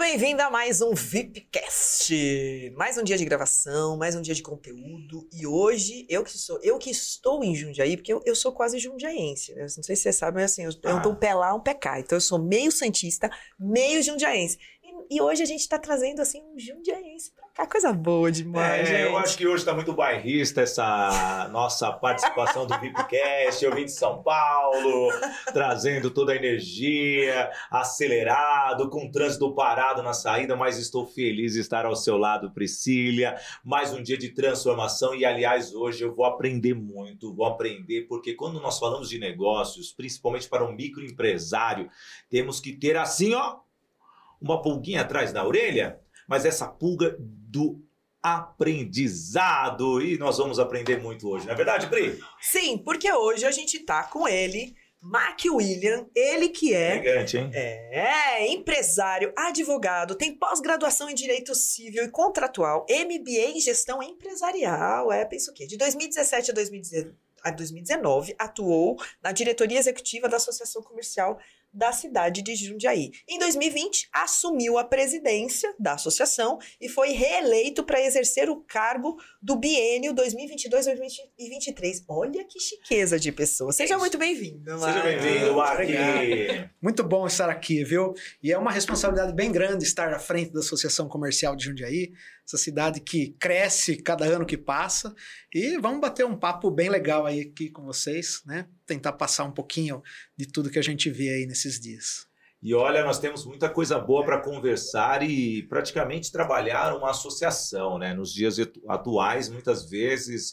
bem-vindo a mais um VIPcast. Mais um dia de gravação, mais um dia de conteúdo. E hoje, eu que sou, eu que estou em Jundiaí, porque eu, eu sou quase jundiaense. Né? Não sei se você sabe, mas assim, eu, ah. eu dou um pé lá, um pé cá. Então eu sou meio santista, meio jundiaense. E, e hoje a gente está trazendo assim um jundiaense cá. Coisa boa demais, é. Eu acho que hoje está muito bairrista essa nossa participação do VIPcast. Eu vim de São Paulo, trazendo toda a energia, acelerado, com o trânsito parado na saída, mas estou feliz de estar ao seu lado, Priscília. Mais um dia de transformação e, aliás, hoje eu vou aprender muito, vou aprender, porque quando nós falamos de negócios, principalmente para um microempresário, temos que ter assim, ó, uma pulguinha atrás da orelha, mas essa pulga do aprendizado. E nós vamos aprender muito hoje, não é verdade, Pri? Sim, porque hoje a gente tá com ele, Mark William, ele que é. Elegante, hein? É, empresário, advogado, tem pós-graduação em Direito Civil e Contratual, MBA em Gestão Empresarial. É, pensa o quê? De 2017 a 2019, atuou na diretoria executiva da Associação Comercial da cidade de Jundiaí. Em 2020, assumiu a presidência da associação e foi reeleito para exercer o cargo do biênio 2022-2023. Olha que chiqueza de pessoa. Seja muito bem-vindo. Seja bem-vindo, Mark. Muito bom estar aqui, viu? E é uma responsabilidade bem grande estar à frente da Associação Comercial de Jundiaí, essa cidade que cresce cada ano que passa. E vamos bater um papo bem legal aí aqui com vocês, né? Tentar passar um pouquinho de tudo que a gente vê aí nesses dias. E olha, nós temos muita coisa boa para conversar e praticamente trabalhar uma associação, né? Nos dias atuais, muitas vezes,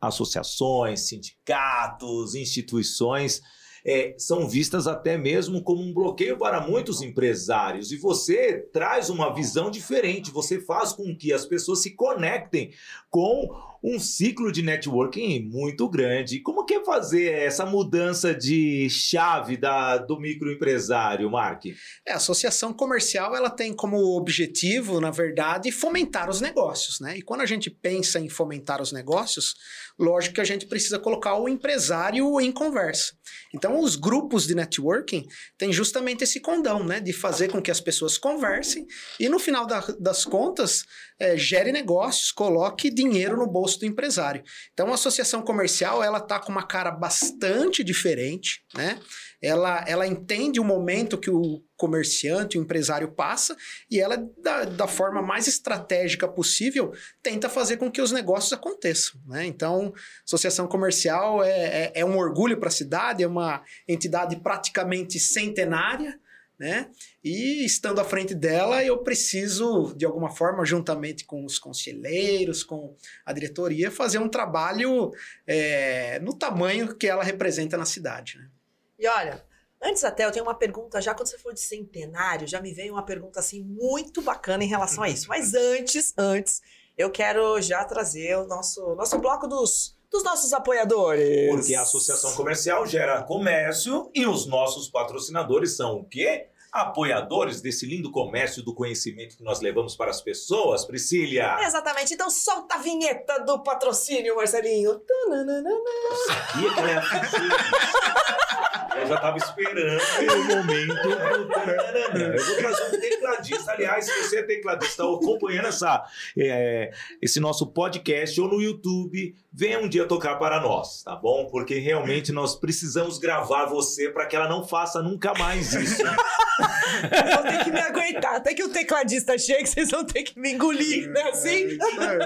associações, sindicatos, instituições é, são vistas até mesmo como um bloqueio para muitos empresários. E você traz uma visão diferente, você faz com que as pessoas se conectem com um ciclo de networking muito grande. Como que é fazer essa mudança de chave da, do microempresário, Mark? É, a associação comercial ela tem como objetivo, na verdade, fomentar os negócios, né? E quando a gente pensa em fomentar os negócios, lógico que a gente precisa colocar o empresário em conversa. Então, os grupos de networking têm justamente esse condão, né? De fazer com que as pessoas conversem e, no final da, das contas, é, gere negócios, coloque dinheiro no bolso do empresário. Então, a associação comercial ela está com uma cara bastante diferente, né? Ela, ela entende o momento que o comerciante, o empresário passa e ela, da, da forma mais estratégica possível, tenta fazer com que os negócios aconteçam. Né? Então, associação comercial é, é, é um orgulho para a cidade, é uma entidade praticamente centenária né? E estando à frente dela, eu preciso, de alguma forma, juntamente com os conselheiros, com a diretoria, fazer um trabalho é, no tamanho que ela representa na cidade. Né? E olha, antes até eu tenho uma pergunta, já quando você for de centenário, já me veio uma pergunta assim muito bacana em relação a isso. Mas antes, antes, eu quero já trazer o nosso, nosso bloco dos dos nossos apoiadores. Porque a associação comercial gera comércio e os nossos patrocinadores são o quê? apoiadores desse lindo comércio do conhecimento que nós levamos para as pessoas, Priscília. Exatamente. Então solta a vinheta do patrocínio, Marcelinho. Sabia que ela ia fazer Eu já estava esperando o momento. Eu vou trazer um tecladista. Aliás, se você é tecladista, está acompanhando essa, é, esse nosso podcast ou no YouTube, venha um dia tocar para nós, tá bom? Porque realmente nós precisamos gravar você para que ela não faça nunca mais isso. Vocês vão ter que me aguentar. Até que o tecladista chegue, vocês vão ter que me engolir, né? Assim?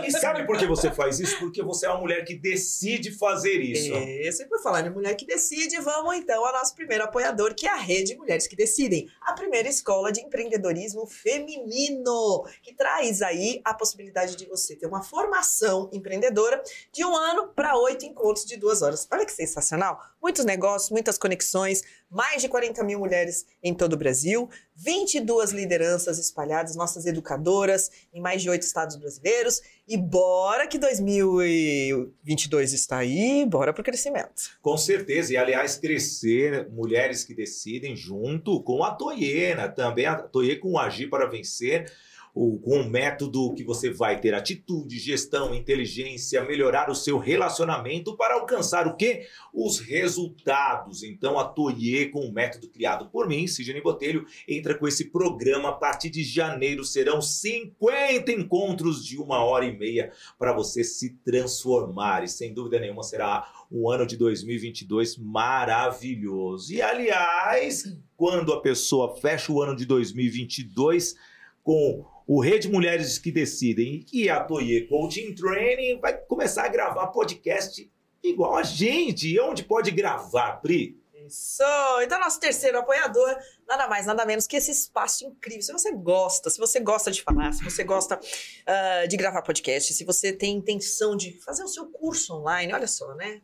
E sabe por que você faz isso? Porque você é uma mulher que decide fazer isso. É, sempre falar de mulher que decide, vamos então ao nosso primeiro apoiador, que é a Rede Mulheres que Decidem, a primeira escola de empreendedorismo feminino, que traz aí a possibilidade de você ter uma formação empreendedora de um ano para oito encontros de duas horas. Olha que sensacional! Muitos negócios, muitas conexões, mais de 40 mil mulheres em todo o Brasil, 22 lideranças espalhadas, nossas educadoras em mais de oito estados brasileiros. E bora que 2022 está aí, bora para o crescimento. Com certeza, e aliás, crescer, mulheres que decidem junto com a Toyena, também a Toye com o Agir para Vencer o, com um método que você vai ter atitude, gestão, inteligência, melhorar o seu relacionamento para alcançar o quê? Os resultados. Então a Toye, com um método criado por mim, Sidney Botelho, entra com esse programa a partir de janeiro. Serão 50 encontros de uma hora e meia para você se transformar. E sem dúvida nenhuma será um ano de 2022 maravilhoso. E aliás, quando a pessoa fecha o ano de 2022 com o Rede Mulheres que Decidem e a Toye Coaching Training vai começar a gravar podcast igual a gente. E onde pode gravar, Pri? Isso! Então, nosso terceiro apoiador, nada mais, nada menos que esse espaço incrível. Se você gosta, se você gosta de falar, se você gosta uh, de gravar podcast, se você tem intenção de fazer o seu curso online, olha só, né?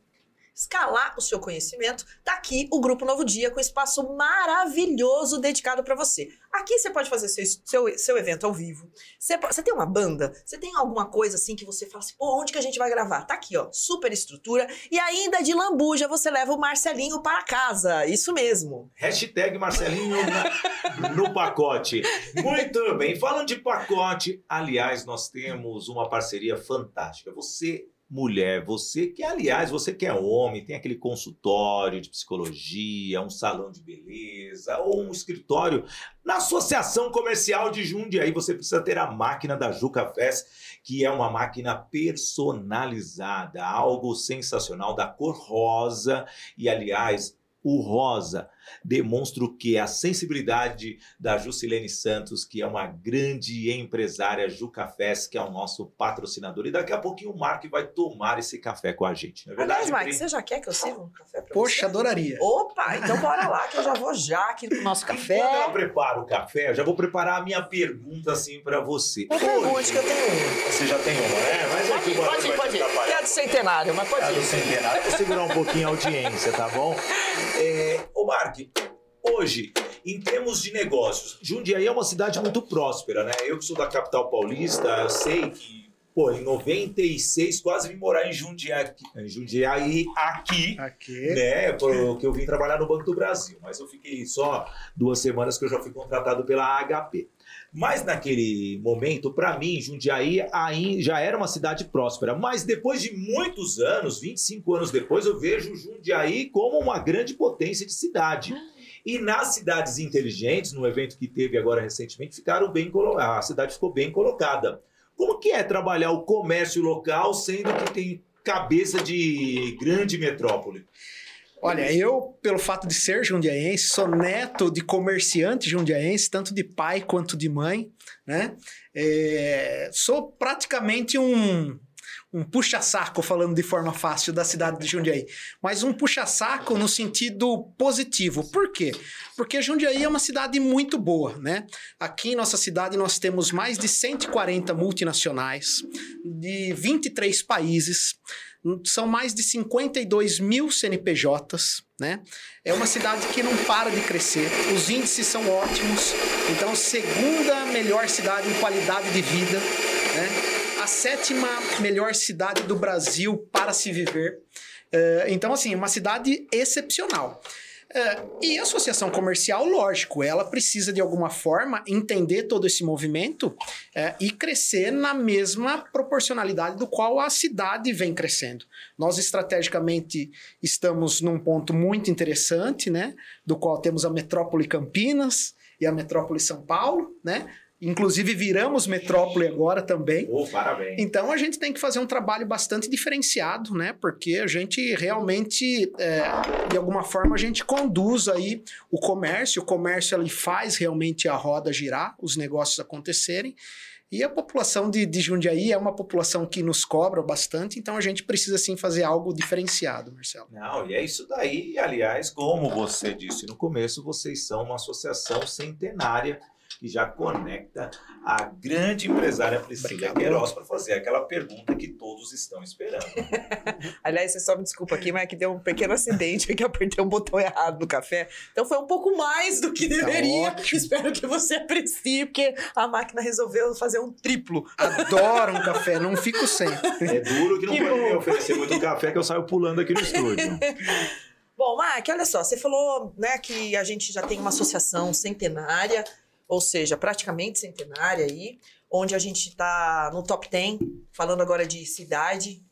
Escalar o seu conhecimento, tá aqui o Grupo Novo Dia com espaço maravilhoso dedicado para você. Aqui você pode fazer seu, seu, seu evento ao vivo. Você, você tem uma banda? Você tem alguma coisa assim que você fala assim, pô, onde que a gente vai gravar? Tá aqui, ó, super estrutura. E ainda de lambuja você leva o Marcelinho para casa. Isso mesmo. Hashtag Marcelinho na, no pacote. Muito bem. Falando de pacote, aliás, nós temos uma parceria fantástica. Você mulher, você que, aliás, você que é homem, tem aquele consultório de psicologia, um salão de beleza ou um escritório na Associação Comercial de Jundiaí, você precisa ter a máquina da Juca Fest, que é uma máquina personalizada, algo sensacional, da cor rosa e, aliás, o rosa demonstra o que? A sensibilidade da Jusilene Santos, que é uma grande empresária, Ju Cafés, que é o nosso patrocinador. E daqui a pouquinho o Mark vai tomar esse café com a gente, não é verdade? Aliás, Mark, você já quer que eu sirva um café pra Poxa, você? adoraria. Opa, então bora lá que eu já vou já aqui pro nosso café. Quando ela prepara o café, eu já vou preparar a minha pergunta assim para você. Uma pergunta que eu tenho uma. Você já tem uma, né? Mas Pode ir, pode ir, pode ir. É do centenário, mas pode É do ir. centenário. Vou segurar um pouquinho a audiência, tá bom? É, ô, Mark, hoje, em termos de negócios, Jundiaí é uma cidade muito próspera, né? Eu que sou da capital paulista, eu sei que, pô, em 96 quase vim morar em Jundiaí, em Jundiaí aqui, Aqui. né? Porque eu vim trabalhar no Banco do Brasil, mas eu fiquei só duas semanas que eu já fui contratado pela HP. Mas naquele momento, para mim, Jundiaí aí já era uma cidade próspera. Mas depois de muitos anos, 25 anos depois, eu vejo Jundiaí como uma grande potência de cidade. E nas cidades inteligentes, no evento que teve agora recentemente, ficaram bem a cidade ficou bem colocada. Como que é trabalhar o comércio local, sendo que tem cabeça de grande metrópole? Olha, eu, pelo fato de ser jundiaense, sou neto de comerciante jundiaense, tanto de pai quanto de mãe, né? É, sou praticamente um, um puxa-saco, falando de forma fácil, da cidade de Jundiaí. Mas um puxa-saco no sentido positivo. Por quê? Porque Jundiaí é uma cidade muito boa, né? Aqui em nossa cidade nós temos mais de 140 multinacionais, de 23 países, são mais de 52 mil CNPJs, né? É uma cidade que não para de crescer, os índices são ótimos, então segunda melhor cidade em qualidade de vida, né? A sétima melhor cidade do Brasil para se viver. É, então, assim, uma cidade excepcional. É, e a associação comercial, lógico, ela precisa de alguma forma entender todo esse movimento é, e crescer na mesma proporcionalidade do qual a cidade vem crescendo. Nós estrategicamente estamos num ponto muito interessante, né? Do qual temos a metrópole Campinas e a metrópole São Paulo, né? Inclusive viramos metrópole agora também. Oh, parabéns. Então a gente tem que fazer um trabalho bastante diferenciado, né? Porque a gente realmente, é, de alguma forma, a gente conduz aí o comércio, o comércio ele faz realmente a roda girar, os negócios acontecerem. E a população de, de Jundiaí é uma população que nos cobra bastante, então a gente precisa sim fazer algo diferenciado, Marcelo. Não, e é isso daí. Aliás, como você disse no começo, vocês são uma associação centenária que já conecta a grande empresária Priscila. Queiroz para fazer aquela pergunta que todos estão esperando. Aliás, você só me desculpa aqui, mas é que deu um pequeno acidente que eu apertei um botão errado no café. Então foi um pouco mais do que deveria. ótimo. Espero que você aprecie, porque a máquina resolveu fazer um triplo. Adoro um café, não fico sem. É duro que não Que pode me bom. oferecer muito café que eu saio pulando aqui no estúdio. Bom, Mark, olha só, você falou né, que a gente já tem uma associação centenária, ou seja, praticamente centenária aí. onde a gente está no top 10, falando agora de cidade,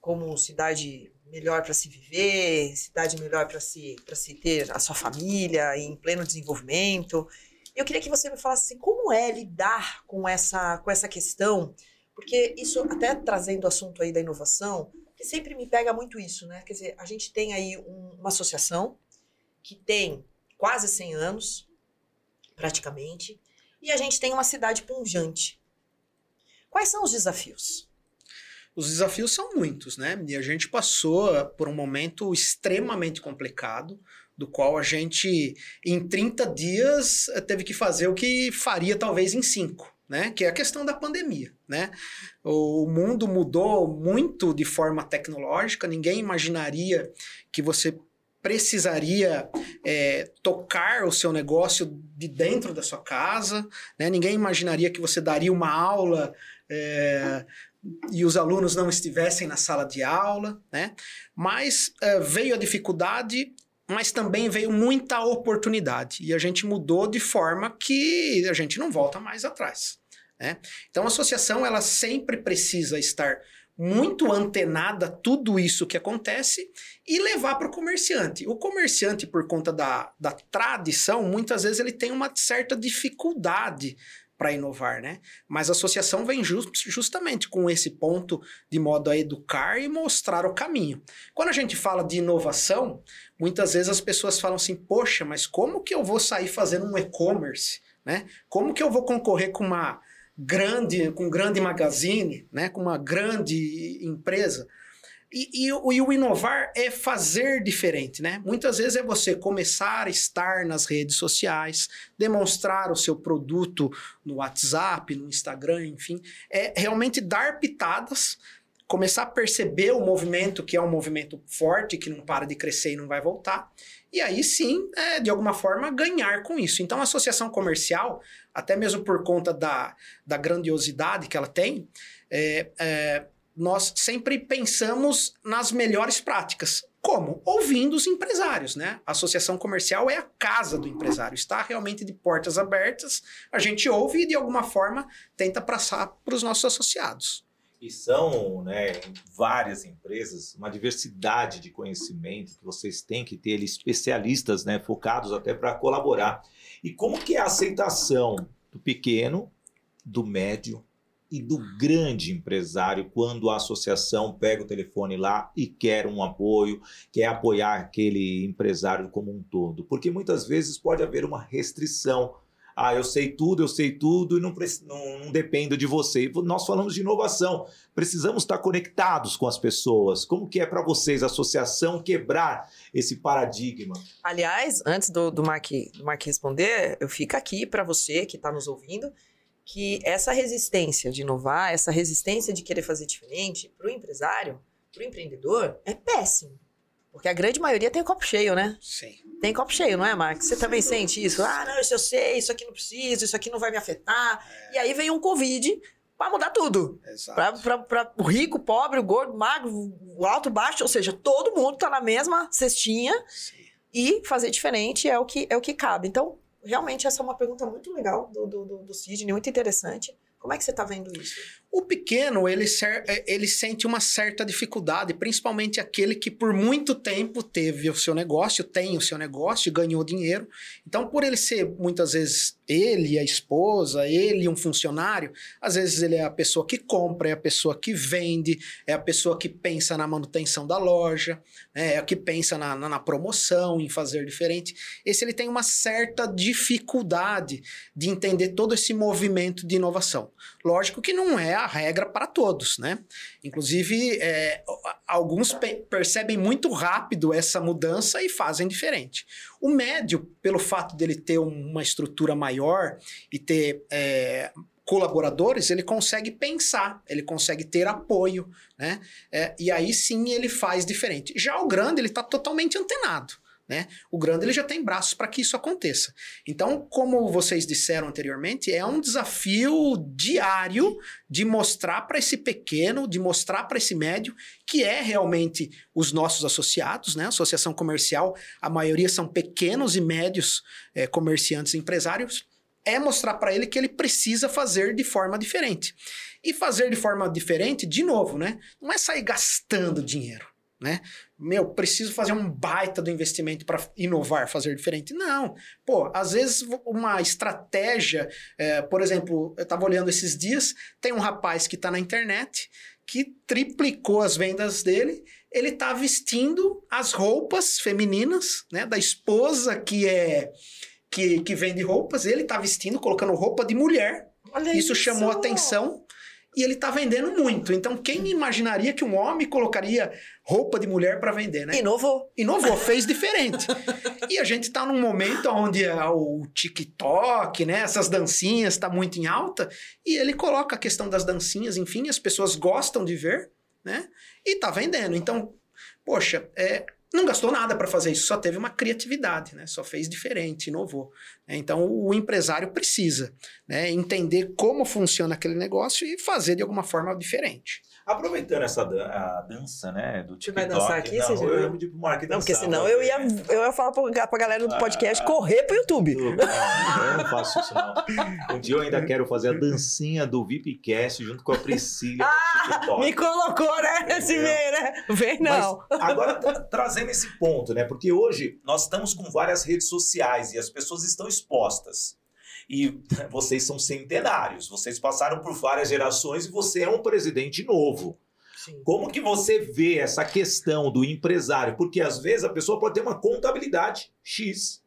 como cidade melhor para se viver, cidade melhor para se, se ter a sua família em pleno desenvolvimento. Eu queria que você me falasse assim, como é lidar com essa, com essa questão, porque isso, até trazendo o assunto aí da inovação, que sempre me pega muito isso, né? Quer dizer, a gente tem aí um, uma associação que tem quase 100 anos, praticamente, e a gente tem uma cidade punjante. Quais são os desafios? Os desafios são muitos, né? E a gente passou por um momento extremamente complicado, do qual a gente, em 30 dias, teve que fazer o que faria talvez em 5. Né, que é a questão da pandemia. Né? O mundo mudou muito de forma tecnológica, ninguém imaginaria que você precisaria é, tocar o seu negócio de dentro da sua casa, né? ninguém imaginaria que você daria uma aula é, e os alunos não estivessem na sala de aula, né? Mas uh, veio a dificuldade, mas também veio muita oportunidade e a gente mudou de forma que a gente não volta mais atrás, né? Então a associação ela sempre precisa estar muito antenada tudo isso que acontece e levar para o comerciante. O comerciante, por conta da, da tradição, muitas vezes ele tem uma certa dificuldade para inovar, né? Mas a associação vem just, justamente com esse ponto de modo a educar e mostrar o caminho. Quando a gente fala de inovação, muitas vezes as pessoas falam assim: "Poxa, mas como que eu vou sair fazendo um e-commerce, né? Como que eu vou concorrer com uma grande, com um grande magazine, né, com uma grande empresa?" E, e, e, o inovar é fazer diferente, né? Muitas vezes é você começar a estar nas redes sociais, demonstrar o seu produto no WhatsApp, no Instagram, enfim. É realmente dar pitadas, começar a perceber o movimento, que é um movimento forte, que não para de crescer e não vai voltar. E aí sim, é, de alguma forma, ganhar com isso. Então, a associação comercial, até mesmo por conta da, da grandiosidade que ela tem, é, é nós sempre pensamos nas melhores práticas. Como? Ouvindo os empresários, né? A associação comercial é a casa do empresário, está realmente de portas abertas, a gente ouve e de alguma forma tenta passar para os nossos associados. E são né, várias empresas, uma diversidade de conhecimento que vocês têm que ter especialistas né, focados até para colaborar. E como que é a aceitação do pequeno, do médio e do grande empresário quando a associação pega o telefone lá e quer um apoio, quer apoiar aquele empresário como um todo. Porque muitas vezes pode haver uma restrição. Ah, eu sei tudo, eu sei tudo e não, não, não dependo de você. Nós falamos de inovação, precisamos estar conectados com as pessoas. Como que é para vocês, a associação, quebrar esse paradigma? Aliás, antes do, do, Mark, do Mark responder, eu fico aqui para você que está nos ouvindo que essa resistência de inovar, essa resistência de querer fazer diferente, para o empresário, para o empreendedor, é péssimo. Porque a grande maioria tem copo cheio, né? Sim. Tem copo cheio, não é, Marcos? Você Sim, também sente isso? Ah, não, isso eu sei, isso aqui não preciso, isso aqui não vai me afetar. É. E aí vem um Covid para mudar tudo. Para o rico, o pobre, o gordo, o magro, o alto, o baixo, ou seja, todo mundo está na mesma cestinha. Sim. E fazer diferente é o que, é o que cabe. Então, realmente essa é uma pergunta muito legal do, do, do, do Sidney, muito interessante. Como é que você está vendo isso? O pequeno, ele, é, ele sente uma certa dificuldade, principalmente aquele que por muito tempo teve o seu negócio, tem o seu negócio, ganhou dinheiro. Então, por ele ser muitas vezes ele, a esposa, ele, um funcionário, às vezes ele é a pessoa que compra, é a pessoa que vende, é a pessoa que pensa na manutenção da loja, né, é a que pensa na, na, na promoção, em fazer diferente. Esse ele tem uma certa dificuldade de entender todo esse movimento de inovação. Lógico que não é a regra para todos, né? Inclusive, é, alguns percebem muito rápido essa mudança e fazem diferente. O médio, pelo fato dele ter uma estrutura maior e ter é, colaboradores, ele consegue pensar, ele consegue ter apoio, né? É, e aí sim ele faz diferente. Já o grande, ele está totalmente antenado. Né? O grande ele já tem braços para que isso aconteça. Então, como vocês disseram anteriormente, é um desafio diário de mostrar para esse pequeno, de mostrar para esse médio, que é realmente os nossos associados, né? Associação comercial, a maioria são pequenos e médios é, comerciantes empresários, é mostrar para ele que ele precisa fazer de forma diferente. E fazer de forma diferente, de novo, né? Não é sair gastando dinheiro, né? Meu, preciso fazer um baita do investimento para inovar, fazer diferente. Não. Pô, às vezes uma estratégia, é, por exemplo, eu estava olhando esses dias, tem um rapaz que está na internet que triplicou as vendas dele. Ele está vestindo as roupas femininas, né, da esposa que é que, que vende roupas. Ele está vestindo, colocando roupa de mulher. Olha isso, isso chamou atenção e ele está vendendo muito. Então, quem imaginaria que um homem colocaria roupa de mulher para vender, né? Inovou. Inovou, fez diferente. e a gente está num momento onde o TikTok, né, essas dancinhas está muito em alta, e ele coloca a questão das dancinhas, enfim, as pessoas gostam de ver, né? E está vendendo. Então, poxa, é, não gastou nada para fazer isso, só teve uma criatividade, né? Só fez diferente, inovou. Né? Então o empresário precisa né, entender como funciona aquele negócio e fazer de alguma forma diferente. Aproveitando essa dan a dança, né, do TikTok. Você vai dançar aqui? Não, eu ia pedir pro Mark dançar. Não, porque senão eu ia, eu ia falar pra, pra galera do podcast ah, correr pro YouTube. Não, eu não faço isso não. Um dia eu ainda quero fazer a dancinha do VIPcast junto com a Priscila ah, Me colocou, né, nesse meio, né? Vem não. Mas agora trazendo esse ponto, né, porque hoje nós estamos com várias redes sociais e as pessoas estão expostas. E vocês são centenários, vocês passaram por várias gerações e você é um presidente novo. Sim. Como que você vê essa questão do empresário? Porque às vezes a pessoa pode ter uma contabilidade X.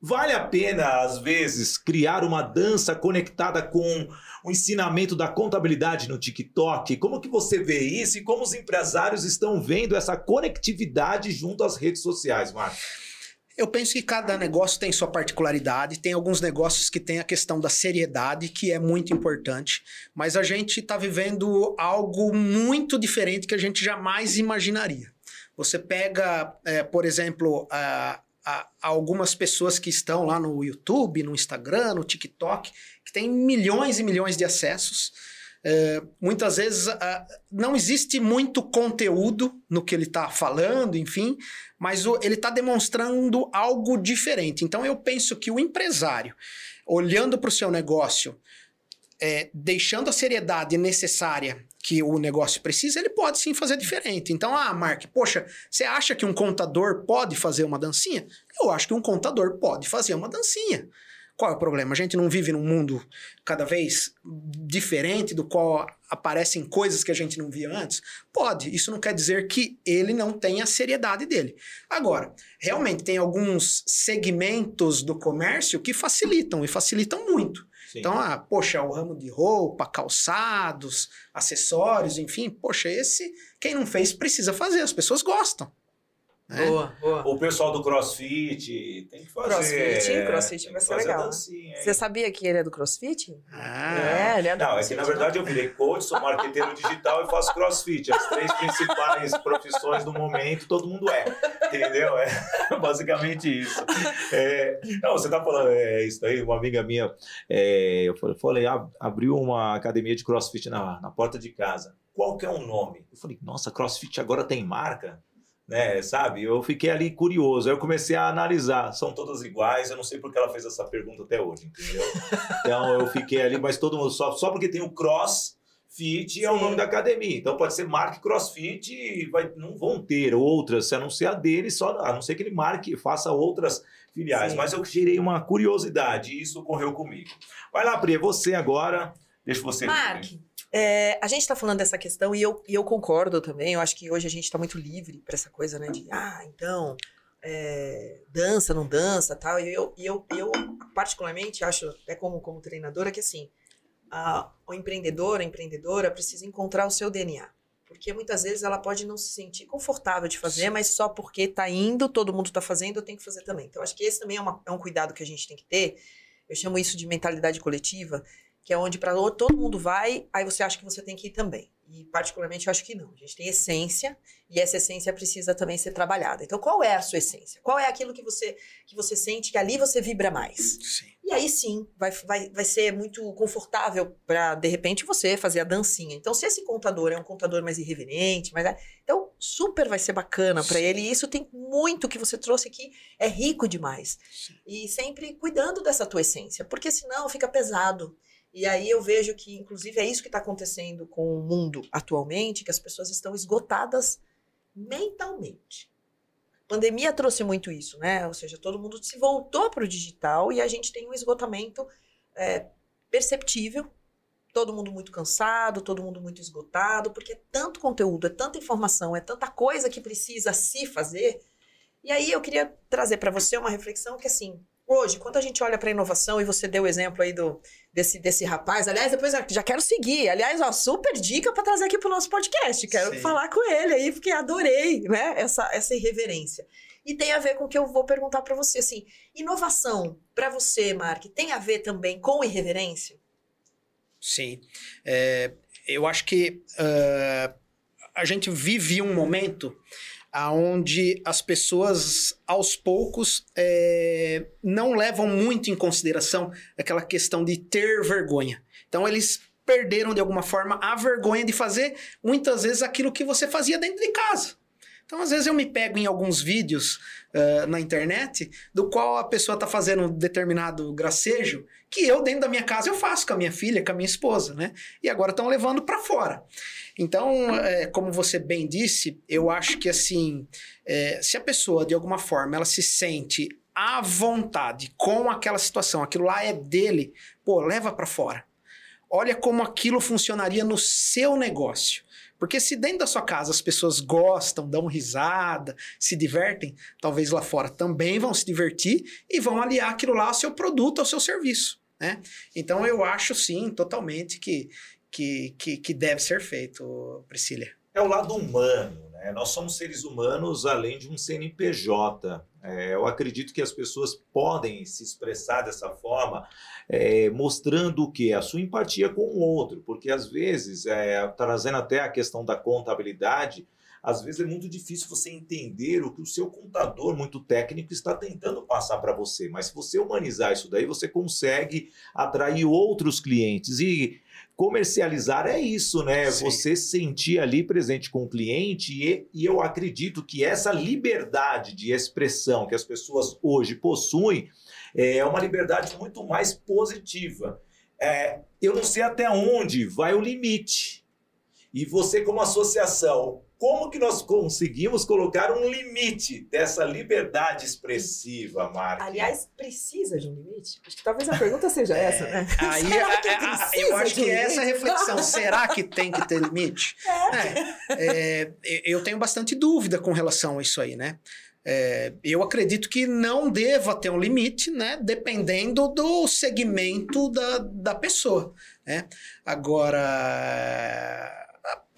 Vale a pena, às vezes, criar uma dança conectada com o ensinamento da contabilidade no TikTok? Como que você vê isso e como os empresários estão vendo essa conectividade junto às redes sociais, Marcos? Eu penso que cada negócio tem sua particularidade, tem alguns negócios que tem a questão da seriedade, que é muito importante, mas a gente está vivendo algo muito diferente que a gente jamais imaginaria. Você pega, é, por exemplo, a, a, algumas pessoas que estão lá no YouTube, no Instagram, no TikTok, que tem milhões e milhões de acessos. É, muitas vezes não existe muito conteúdo no que ele está falando, enfim, mas o, ele está demonstrando algo diferente. Então eu penso que o empresário, olhando para o seu negócio, é, deixando a seriedade necessária que o negócio precisa, ele pode sim fazer diferente. Então, ah, Mark, poxa, você acha que um contador pode fazer uma dancinha? Eu acho que um contador pode fazer uma dancinha. Qual é o problema? A gente não vive num mundo cada vez diferente do qual aparecem coisas que a gente não via antes? Pode. Isso não quer dizer que ele não tenha a seriedade dele. Agora, realmente tem alguns segmentos do comércio que facilitam e facilitam muito. Sim. Então, ah, poxa, o ramo de roupa, calçados, acessórios, enfim, poxa, esse quem não fez precisa fazer, as pessoas gostam. Né? Boa, boa. O pessoal do CrossFit tem que fazer. Crossfit, crossfit vai ser legal. Você sabia que ele é do CrossFit? Ah, é, ele é do Não, crossfit, é que na verdade eu virei coach, sou marqueteiro digital e faço CrossFit. As três principais profissões do momento, todo mundo é. Entendeu? É basicamente isso. É, não, você tá falando é, isso aí, uma amiga minha, é, eu falei, falei, abriu uma academia de CrossFit na, na porta de casa. Qual que é o nome? Eu falei, nossa, CrossFit agora tem marca? Né, sabe? Eu fiquei ali curioso, aí eu comecei a analisar, são todas iguais, eu não sei porque ela fez essa pergunta até hoje, entendeu? Então eu fiquei ali, mas todo mundo só, só porque tem o cross fit é o nome da academia, então pode ser marque crossfit e vai, não vão ter outras, a não ser a dele, só, a não ser que ele marque, faça outras filiais, Sim. mas eu gerei uma curiosidade e isso ocorreu comigo. Vai lá, Pri, você agora, deixa você... Marque. É, a gente está falando dessa questão e eu, e eu concordo também. Eu acho que hoje a gente está muito livre para essa coisa, né? De, ah, então, é, dança, não dança, tal. E eu, e eu, eu, particularmente, acho, até como, como treinadora, que assim, a, o empreendedor, a empreendedora precisa encontrar o seu DNA. Porque muitas vezes ela pode não se sentir confortável de fazer, mas só porque está indo, todo mundo está fazendo, eu tenho que fazer também. Então, acho que esse também é, uma, é um cuidado que a gente tem que ter. Eu chamo isso de mentalidade coletiva que é onde para todo mundo vai, aí você acha que você tem que ir também. E particularmente eu acho que não. A gente tem essência e essa essência precisa também ser trabalhada. Então qual é a sua essência? Qual é aquilo que você que você sente que ali você vibra mais? Sim. E aí sim, vai, vai, vai ser muito confortável para de repente você fazer a dancinha. Então se esse contador é um contador mais irreverente, mas é, então super vai ser bacana para ele. E isso tem muito que você trouxe aqui, é rico demais. Sim. E sempre cuidando dessa tua essência, porque senão fica pesado. E aí eu vejo que, inclusive, é isso que está acontecendo com o mundo atualmente, que as pessoas estão esgotadas mentalmente. A pandemia trouxe muito isso, né? Ou seja, todo mundo se voltou para o digital e a gente tem um esgotamento é, perceptível todo mundo muito cansado, todo mundo muito esgotado, porque é tanto conteúdo, é tanta informação, é tanta coisa que precisa se fazer. E aí eu queria trazer para você uma reflexão que assim, hoje, quando a gente olha para a inovação e você deu o exemplo aí do desse, desse rapaz, aliás, depois já quero seguir. Aliás, ó, super dica para trazer aqui para o nosso podcast. Quero Sim. falar com ele aí porque adorei, né, essa essa irreverência. E tem a ver com o que eu vou perguntar para você assim, inovação para você, Mark, tem a ver também com irreverência? Sim. É, eu acho que uh, a gente vive um momento onde as pessoas, aos poucos, é, não levam muito em consideração aquela questão de ter vergonha. Então, eles perderam, de alguma forma, a vergonha de fazer, muitas vezes, aquilo que você fazia dentro de casa. Então, às vezes, eu me pego em alguns vídeos uh, na internet, do qual a pessoa está fazendo um determinado gracejo, que eu, dentro da minha casa, eu faço com a minha filha, com a minha esposa, né? E agora estão levando para fora. Então, é, como você bem disse, eu acho que, assim, é, se a pessoa, de alguma forma, ela se sente à vontade com aquela situação, aquilo lá é dele, pô, leva para fora. Olha como aquilo funcionaria no seu negócio. Porque se dentro da sua casa as pessoas gostam, dão risada, se divertem, talvez lá fora também vão se divertir e vão aliar aquilo lá ao seu produto, ao seu serviço. Né? Então eu acho sim, totalmente, que, que, que, que deve ser feito, Priscila. É o lado humano, né? Nós somos seres humanos além de um CNPJ. É, eu acredito que as pessoas podem se expressar dessa forma, é, mostrando o que? A sua empatia com o outro, porque às vezes, é, trazendo até a questão da contabilidade, às vezes é muito difícil você entender o que o seu contador muito técnico está tentando passar para você. Mas se você humanizar isso daí, você consegue atrair outros clientes. E comercializar é isso, né? Sim. Você sentir ali presente com o cliente e, e, eu acredito que essa liberdade de expressão que as pessoas hoje possuem é uma liberdade muito mais positiva. É, eu não sei até onde vai o limite. E você, como associação, como que nós conseguimos colocar um limite dessa liberdade expressiva, Mark? Aliás, precisa de um limite? Acho que talvez a pergunta seja é, essa, né? Aí, a, a, eu acho que um é essa reflexão. Será que tem que ter limite? É. É, é eu tenho bastante dúvida com relação a isso aí, né? É, eu acredito que não deva ter um limite, né? Dependendo do segmento da, da pessoa, né? Agora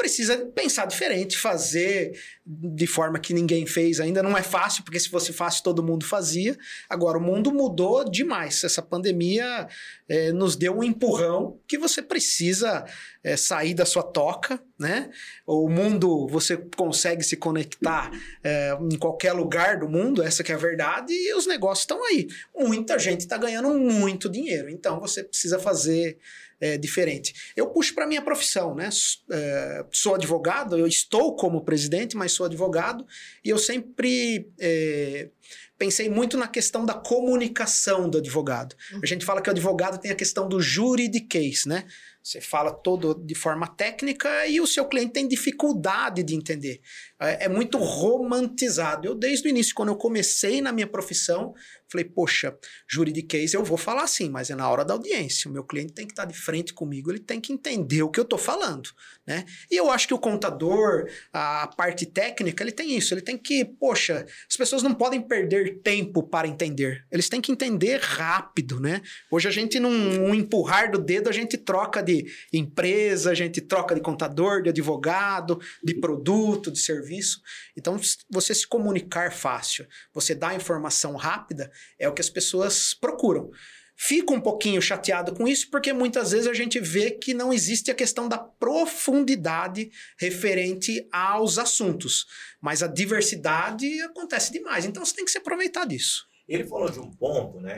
precisa pensar diferente, fazer de forma que ninguém fez ainda. Não é fácil, porque se fosse fácil todo mundo fazia. Agora, o mundo mudou demais. Essa pandemia é, nos deu um empurrão que você precisa é, sair da sua toca, né? O mundo, você consegue se conectar é, em qualquer lugar do mundo, essa que é a verdade, e os negócios estão aí. Muita gente está ganhando muito dinheiro, então você precisa fazer é, diferente. Eu puxo para minha profissão, né? É, sou advogado, eu estou como presidente, mas sou advogado e eu sempre é, pensei muito na questão da comunicação do advogado. A gente fala que o advogado tem a questão do juridiquês, né? Você fala todo de forma técnica e o seu cliente tem dificuldade de entender. É, é muito romantizado. Eu, desde o início, quando eu comecei na minha profissão, falei, poxa, juridiquês eu vou falar assim, mas é na hora da audiência. O meu cliente tem que estar de frente comigo, ele tem que entender o que eu estou falando. Né? E eu acho que o contador, a parte técnica, ele tem isso. Ele tem que, poxa, as pessoas não podem perder tempo para entender. Eles têm que entender rápido, né? Hoje a gente, num um empurrar do dedo, a gente troca de empresa, a gente troca de contador, de advogado, de produto, de serviço. Então, você se comunicar fácil, você dar informação rápida, é o que as pessoas procuram. Fico um pouquinho chateado com isso, porque muitas vezes a gente vê que não existe a questão da profundidade referente aos assuntos. Mas a diversidade acontece demais. Então você tem que se aproveitar disso. Ele falou de um ponto, né?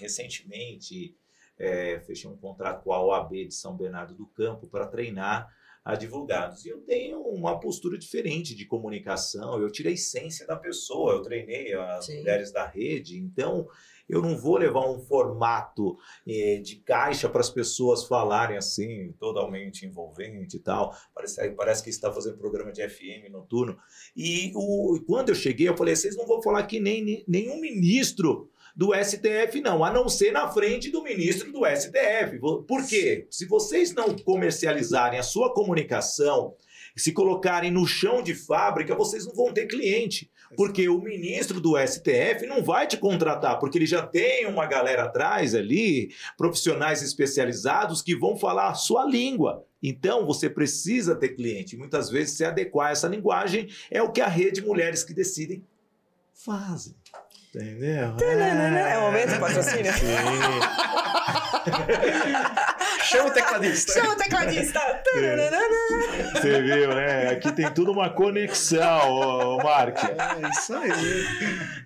Recentemente, é, fechei um contrato com a OAB de São Bernardo do Campo para treinar advogados. E eu tenho uma postura diferente de comunicação, eu tirei a essência da pessoa, eu treinei as Sim. mulheres da rede, então eu não vou levar um formato eh, de caixa para as pessoas falarem assim, totalmente envolvente e tal. Parece, parece que está fazendo programa de FM noturno. E o, quando eu cheguei, eu falei: vocês não vão falar que nem ni- nenhum ministro do STF, não, a não ser na frente do ministro do STF. Por quê? Se vocês não comercializarem a sua comunicação, se colocarem no chão de fábrica, vocês não vão ter cliente. Porque o ministro do STF não vai te contratar, porque ele já tem uma galera atrás ali, profissionais especializados que vão falar a sua língua. Então você precisa ter cliente. Muitas vezes se adequar a essa linguagem é o que a rede Mulheres que Decidem fazem. Entendeu? É o momento do patrocínio? Chama o tecladista. Chama o tecladista! Você viu, né? Aqui tem tudo uma conexão, ô, Mark. É isso aí.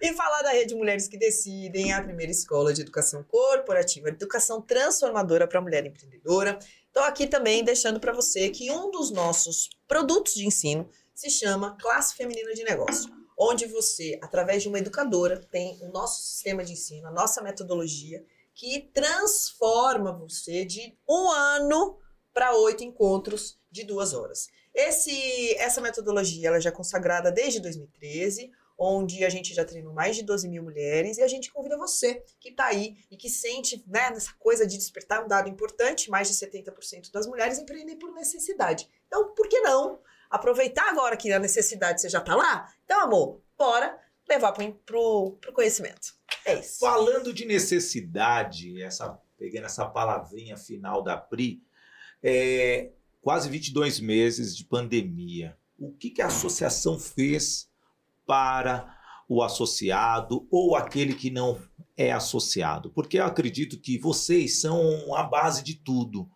E falar da Rede Mulheres que Decidem, a primeira escola de educação corporativa, educação transformadora para a mulher empreendedora. Estou aqui também deixando para você que um dos nossos produtos de ensino se chama Classe Feminina de Negócio, onde você, através de uma educadora, tem o nosso sistema de ensino, a nossa metodologia, que transforma você de um ano para oito encontros de duas horas. Esse, essa metodologia ela já é consagrada desde 2013, onde a gente já treinou mais de 12 mil mulheres e a gente convida você que está aí e que sente né, nessa coisa de despertar um dado importante, mais de 70% das mulheres empreendem por necessidade. Então, por que não aproveitar agora que a necessidade você já está lá? Então, amor, bora levar para o conhecimento. É isso. Falando de necessidade, essa, pegando essa palavrinha final da Pri, é, quase 22 meses de pandemia. O que, que a associação fez para o associado ou aquele que não é associado? Porque eu acredito que vocês são a base de tudo.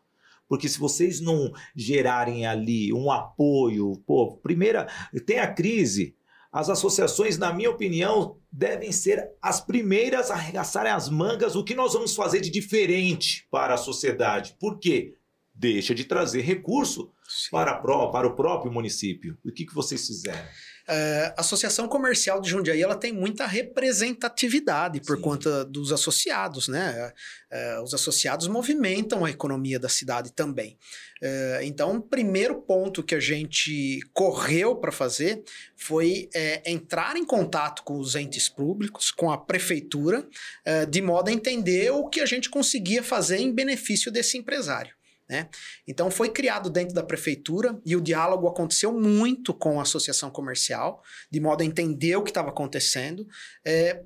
Porque se vocês não gerarem ali um apoio, pô, primeira, tem a crise, as associações, na minha opinião, devem ser as primeiras a arregaçarem as mangas o que nós vamos fazer de diferente para a sociedade. Por quê? Deixa de trazer recurso para, a pró- para o próprio município. O que, que vocês fizeram? É, a Associação Comercial de Jundiaí ela tem muita representatividade por Sim. conta dos associados, né? É, os associados movimentam a economia da cidade também. É, então, o primeiro ponto que a gente correu para fazer foi é, entrar em contato com os entes públicos, com a prefeitura, é, de modo a entender o que a gente conseguia fazer em benefício desse empresário. Né? Então foi criado dentro da prefeitura e o diálogo aconteceu muito com a associação comercial, de modo a entender o que estava acontecendo,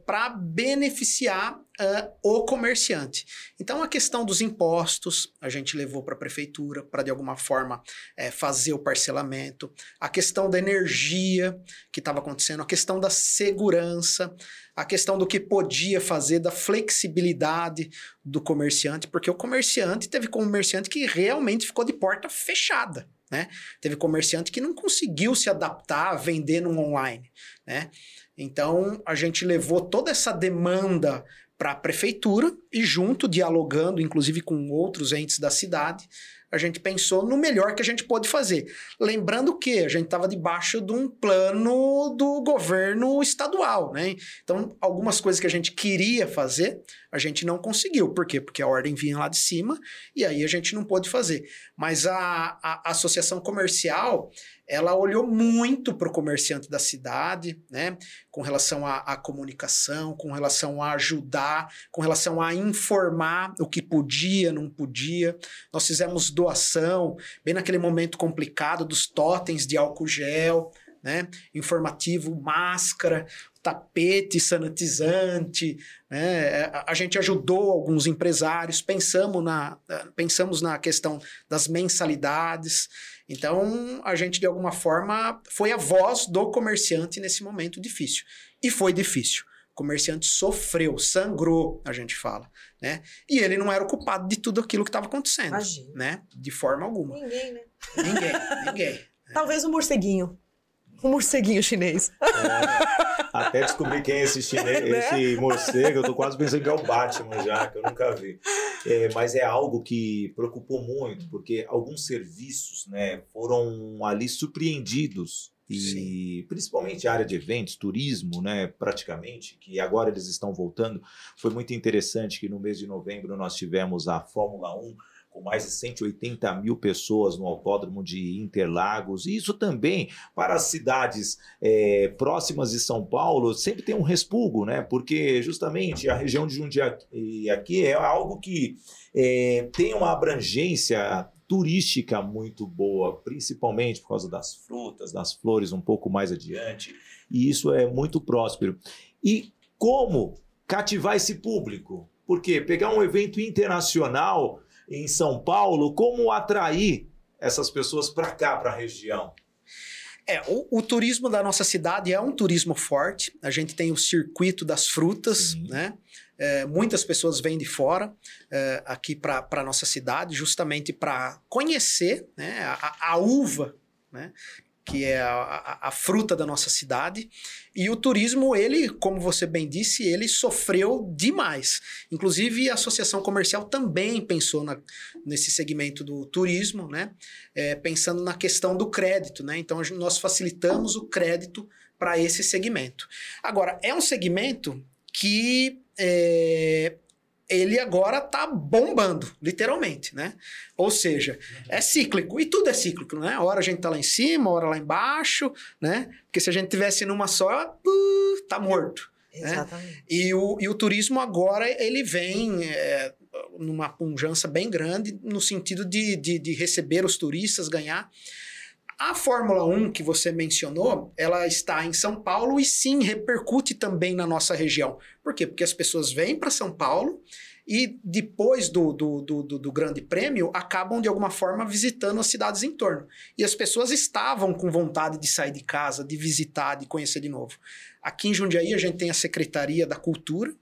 para beneficiar ah, o comerciante. Então a questão dos impostos a gente levou para a prefeitura para de alguma forma eh, fazer o parcelamento, a questão da energia que estava acontecendo, a questão da segurança, a questão do que podia fazer, da flexibilidade do comerciante, porque o comerciante teve comerciante que realmente ficou de porta fechada, né? Teve comerciante que não conseguiu se adaptar a vender no online, né? Então a gente levou toda essa demanda para a prefeitura e junto dialogando, inclusive com outros entes da cidade, a gente pensou no melhor que a gente pôde fazer. Lembrando que a gente estava debaixo de um plano do governo estadual, né? Então, algumas coisas que a gente queria fazer, a gente não conseguiu. Por quê? Porque a ordem vinha lá de cima e aí a gente não pôde fazer. Mas a, a, a associação comercial, ela olhou muito para o comerciante da cidade, né? Com relação à, comunicação, com relação a ajudar, com relação a informar o que podia, não podia. Nós fizemos doação, bem naquele momento complicado dos totens de álcool gel, né? Informativo, máscara, tapete sanitizante, né? A, a gente ajudou alguns empresários, pensamos na, pensamos na questão das mensalidades. Então, a gente, de alguma forma, foi a voz do comerciante nesse momento difícil. E foi difícil. O comerciante sofreu, sangrou, a gente fala, né? E ele não era o culpado de tudo aquilo que estava acontecendo, Imagina. né? De forma alguma. Ninguém, né? Ninguém, ninguém. Talvez o morceguinho. Um morceguinho chinês. É, até descobrir quem é esse chinês, Né? esse morcego, eu tô quase pensando que é o Batman já, que eu nunca vi. É, mas é algo que preocupou muito, porque alguns serviços né, foram ali surpreendidos. E principalmente a área de eventos, turismo, né, praticamente, que agora eles estão voltando. Foi muito interessante que no mês de novembro nós tivemos a Fórmula 1 com mais de 180 mil pessoas no autódromo de Interlagos. E isso também, para as cidades é, próximas de São Paulo, sempre tem um respulgo, né? Porque justamente a região de Jundiaí aqui é algo que é, tem uma abrangência turística muito boa, principalmente por causa das frutas, das flores um pouco mais adiante, e isso é muito próspero. E como cativar esse público? Porque pegar um evento internacional em São Paulo, como atrair essas pessoas para cá, para a região? É, o, o, turismo da nossa cidade é um turismo forte. A gente tem o circuito das frutas, né? É, muitas pessoas vêm de fora é, aqui para a nossa cidade, justamente para conhecer né, a, a, uva, né? Que é a, a, a, fruta da nossa cidade. E o turismo, ele, como você bem disse, ele sofreu demais. Inclusive, a associação comercial também pensou na, nesse segmento do turismo, né? É, pensando na questão do crédito. Né? Então, nós facilitamos o crédito para esse segmento. Agora, é um segmento que é, ele agora tá bombando, literalmente, né? Ou seja, é cíclico, e tudo é cíclico, né? Hora a gente tá lá em cima, hora lá embaixo, né? Porque se a gente tivesse numa só, uh, tá morto. Exatamente. Né? E, o, e o turismo agora, ele vem é, numa punjança bem grande, no sentido de, de, de receber os turistas, ganhar. A Fórmula 1 que você mencionou, ela está em São Paulo e sim repercute também na nossa região. Por quê? Porque as pessoas vêm para São Paulo e depois do, do, do, do, Grande Prêmio acabam de alguma forma visitando as cidades em torno. E as pessoas estavam com vontade de sair de casa, de visitar, de conhecer de novo. Aqui em Jundiaí a gente tem a Secretaria da Cultura,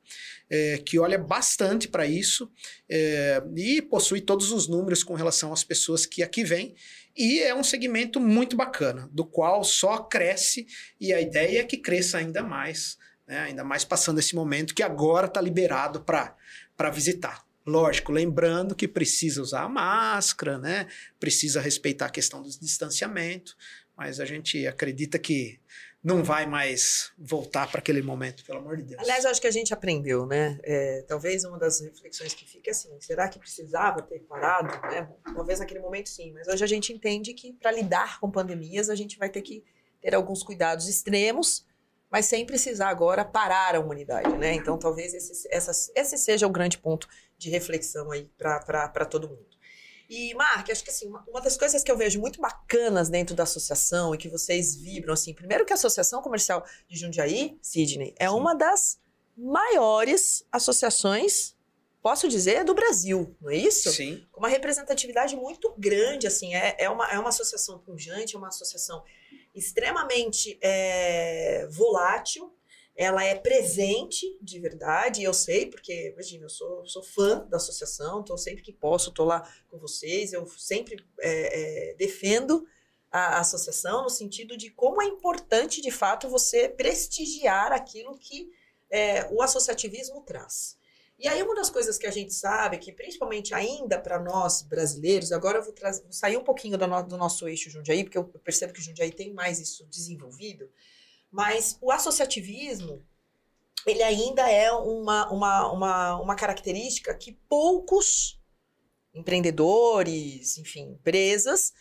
é, que olha bastante para isso é, e possui todos os números com relação às pessoas que aqui vêm. E é um segmento muito bacana, do qual só cresce, e a ideia é que cresça ainda mais, né? ainda mais passando esse momento que agora está liberado para visitar. Lógico, lembrando que precisa usar a máscara, né? precisa respeitar a questão do distanciamento, mas a gente acredita que não vai mais voltar para aquele momento, pelo amor de Deus. Aliás, eu acho que a gente aprendeu, né? É, talvez uma das reflexões que fica é assim: será que precisava ter parado? Né? Talvez naquele momento sim, mas hoje a gente entende que para lidar com pandemias a gente vai ter que ter alguns cuidados extremos, mas sem precisar agora parar a humanidade, né? Então talvez esse, essa, esse seja o grande ponto de reflexão aí para todo mundo. E, Mark, acho que assim, uma, das coisas que eu vejo muito bacanas dentro da associação e que vocês vibram, assim, primeiro que a Associação Comercial de Jundiaí, Sidney, é Sim. uma das maiores associações, posso dizer, do Brasil, não é isso? Sim. Com uma representatividade muito grande, assim, é, é, uma, é uma associação pungente, é uma associação extremamente é, volátil, ela é presente de verdade, e eu sei, porque, imagina, eu sou, sou fã da associação, então sempre que posso, estou lá com vocês, eu sempre é, é, defendo a, a associação no sentido de como é importante, de fato, você prestigiar aquilo que é, o associativismo traz. E aí, uma das coisas que a gente sabe, que principalmente ainda para nós brasileiros, agora eu vou, vou sair um pouquinho do, no, do nosso eixo Jundiaí, porque eu percebo que Jundiaí tem mais isso desenvolvido, mas o associativismo, ele ainda é uma, uma, uma, uma característica que poucos empreendedores, enfim, empresas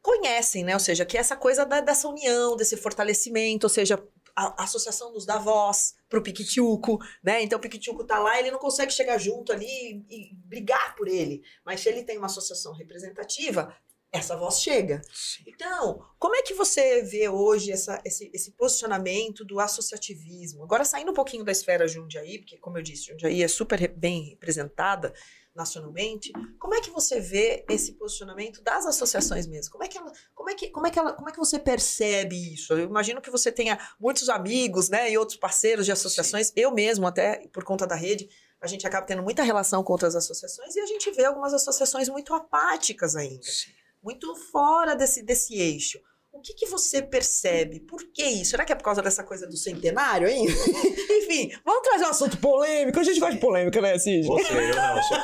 conhecem, né? Ou seja, que é essa coisa da, dessa união, desse fortalecimento, ou seja, a, a associação nos dá voz pro Piquitiuco, né? Então o Piquitiuco tá lá, ele não consegue chegar junto ali e, e brigar por ele, mas se ele tem uma associação representativa, essa voz chega. Então, como é que você vê hoje essa, esse, esse, posicionamento do associativismo? Agora, saindo um pouquinho da esfera Jundiaí, porque, como eu disse, Jundiaí é super bem representada nacionalmente, como é que você vê esse posicionamento das associações mesmo? Como é que ela, como é que, como é que ela, como é que você percebe isso? Eu imagino que você tenha muitos amigos, né, e outros parceiros de associações. Sim. Eu mesmo, até por conta da rede, a gente acaba tendo muita relação com outras associações e a gente vê algumas associações muito apáticas ainda. Sim muito fora desse, desse eixo. O que, que você percebe? Por que isso? Será que é por causa dessa coisa do centenário ainda? Enfim, vamos trazer um assunto polêmico. A gente gosta de polêmica, né, Cid? Você, eu não, eu sou.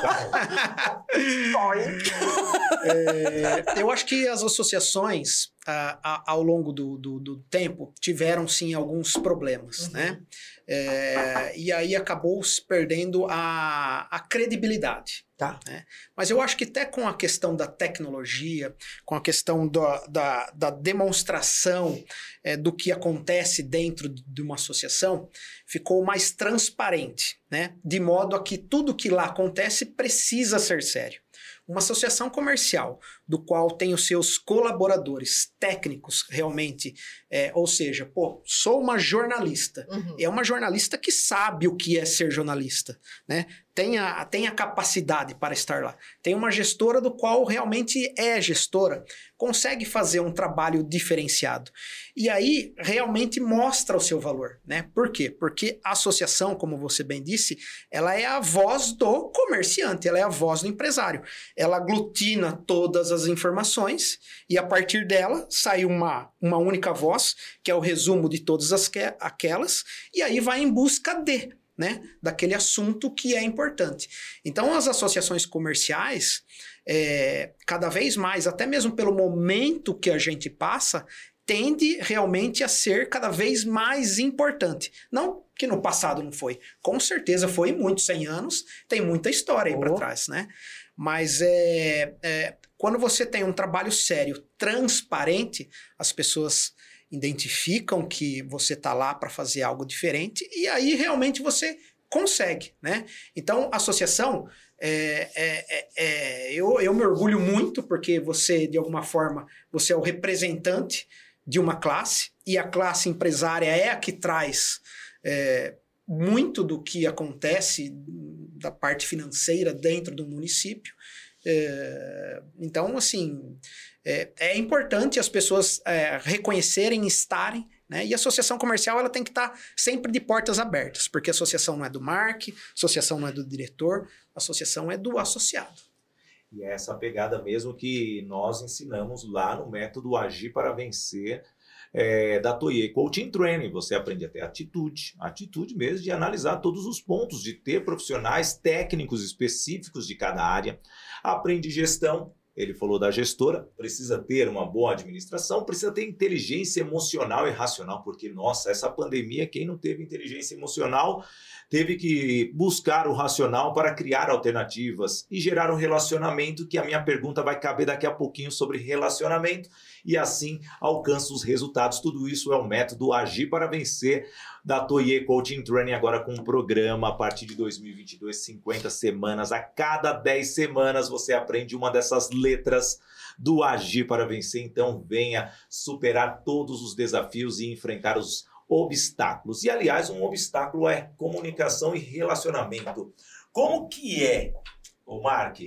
É, eu acho que as associações, ah, a- ao longo do, do- do tempo, tiveram sim alguns problemas, Uhum. né? É, e aí acabou se perdendo a, a credibilidade. Tá. Mas eu acho que até com a questão da tecnologia, com a questão da, da, da demonstração é, do que acontece dentro de uma associação, ficou mais transparente, né? De modo a que tudo que lá acontece precisa ser sério. Uma associação comercial, do qual tem os seus colaboradores técnicos realmente, é, ou seja, pô, sou uma jornalista, Uhum. é uma jornalista que sabe o que é ser jornalista, né? Tem a, tem a capacidade para estar lá. Tem uma gestora do qual realmente é gestora, consegue fazer um trabalho diferenciado. E aí realmente mostra o seu valor, né? Por quê? Porque a associação, como você bem disse, ela é a voz do comerciante, ela é a voz do empresário. Ela aglutina todas as informações e a partir dela sai uma, uma única voz, que é o resumo de todas as que, aquelas, e aí vai em busca de, né, daquele assunto que é importante. Então, as associações comerciais, é, cada vez mais, até mesmo pelo momento que a gente passa, tende realmente a ser cada vez mais importante. Não que no passado não foi. Com certeza foi muitos 100 anos, tem muita história aí para Oh. trás, né? Mas é, é, quando você tem um trabalho sério, transparente, as pessoas identificam que você está lá para fazer algo diferente e aí realmente você consegue, né? Então, associação, é, é, é, é, eu, eu me orgulho muito porque você, de alguma forma, você é o representante de uma classe e a classe empresária é a que traz é, muito do que acontece da parte financeira dentro do município. É, então, assim, é, é importante as pessoas é, reconhecerem, estarem, né? E a associação comercial ela tem que estar sempre de portas abertas, porque a associação não é do Mark, a associação não é do diretor, a associação é do associado. E é essa pegada mesmo que nós ensinamos lá no método Agir para Vencer é, da Toye Coaching Training. Você aprende a ter atitude, atitude mesmo de analisar todos os pontos, de ter profissionais técnicos específicos de cada área. Aprende gestão. Ele falou da gestora, precisa ter uma boa administração, precisa ter inteligência emocional e racional, porque, nossa, essa pandemia, quem não teve inteligência emocional teve que buscar o racional para criar alternativas e gerar um relacionamento que a minha pergunta vai caber daqui a pouquinho sobre relacionamento e assim alcança os resultados. Tudo isso é o método Agir para Vencer da Toye Coaching Training agora com um programa a partir de 2022, 50 semanas. A cada 10 semanas você aprende uma dessas letras do Agir para Vencer. Então venha superar todos os desafios e enfrentar os obstáculos. E aliás, um obstáculo é comunicação e relacionamento. Como que é, o Mark,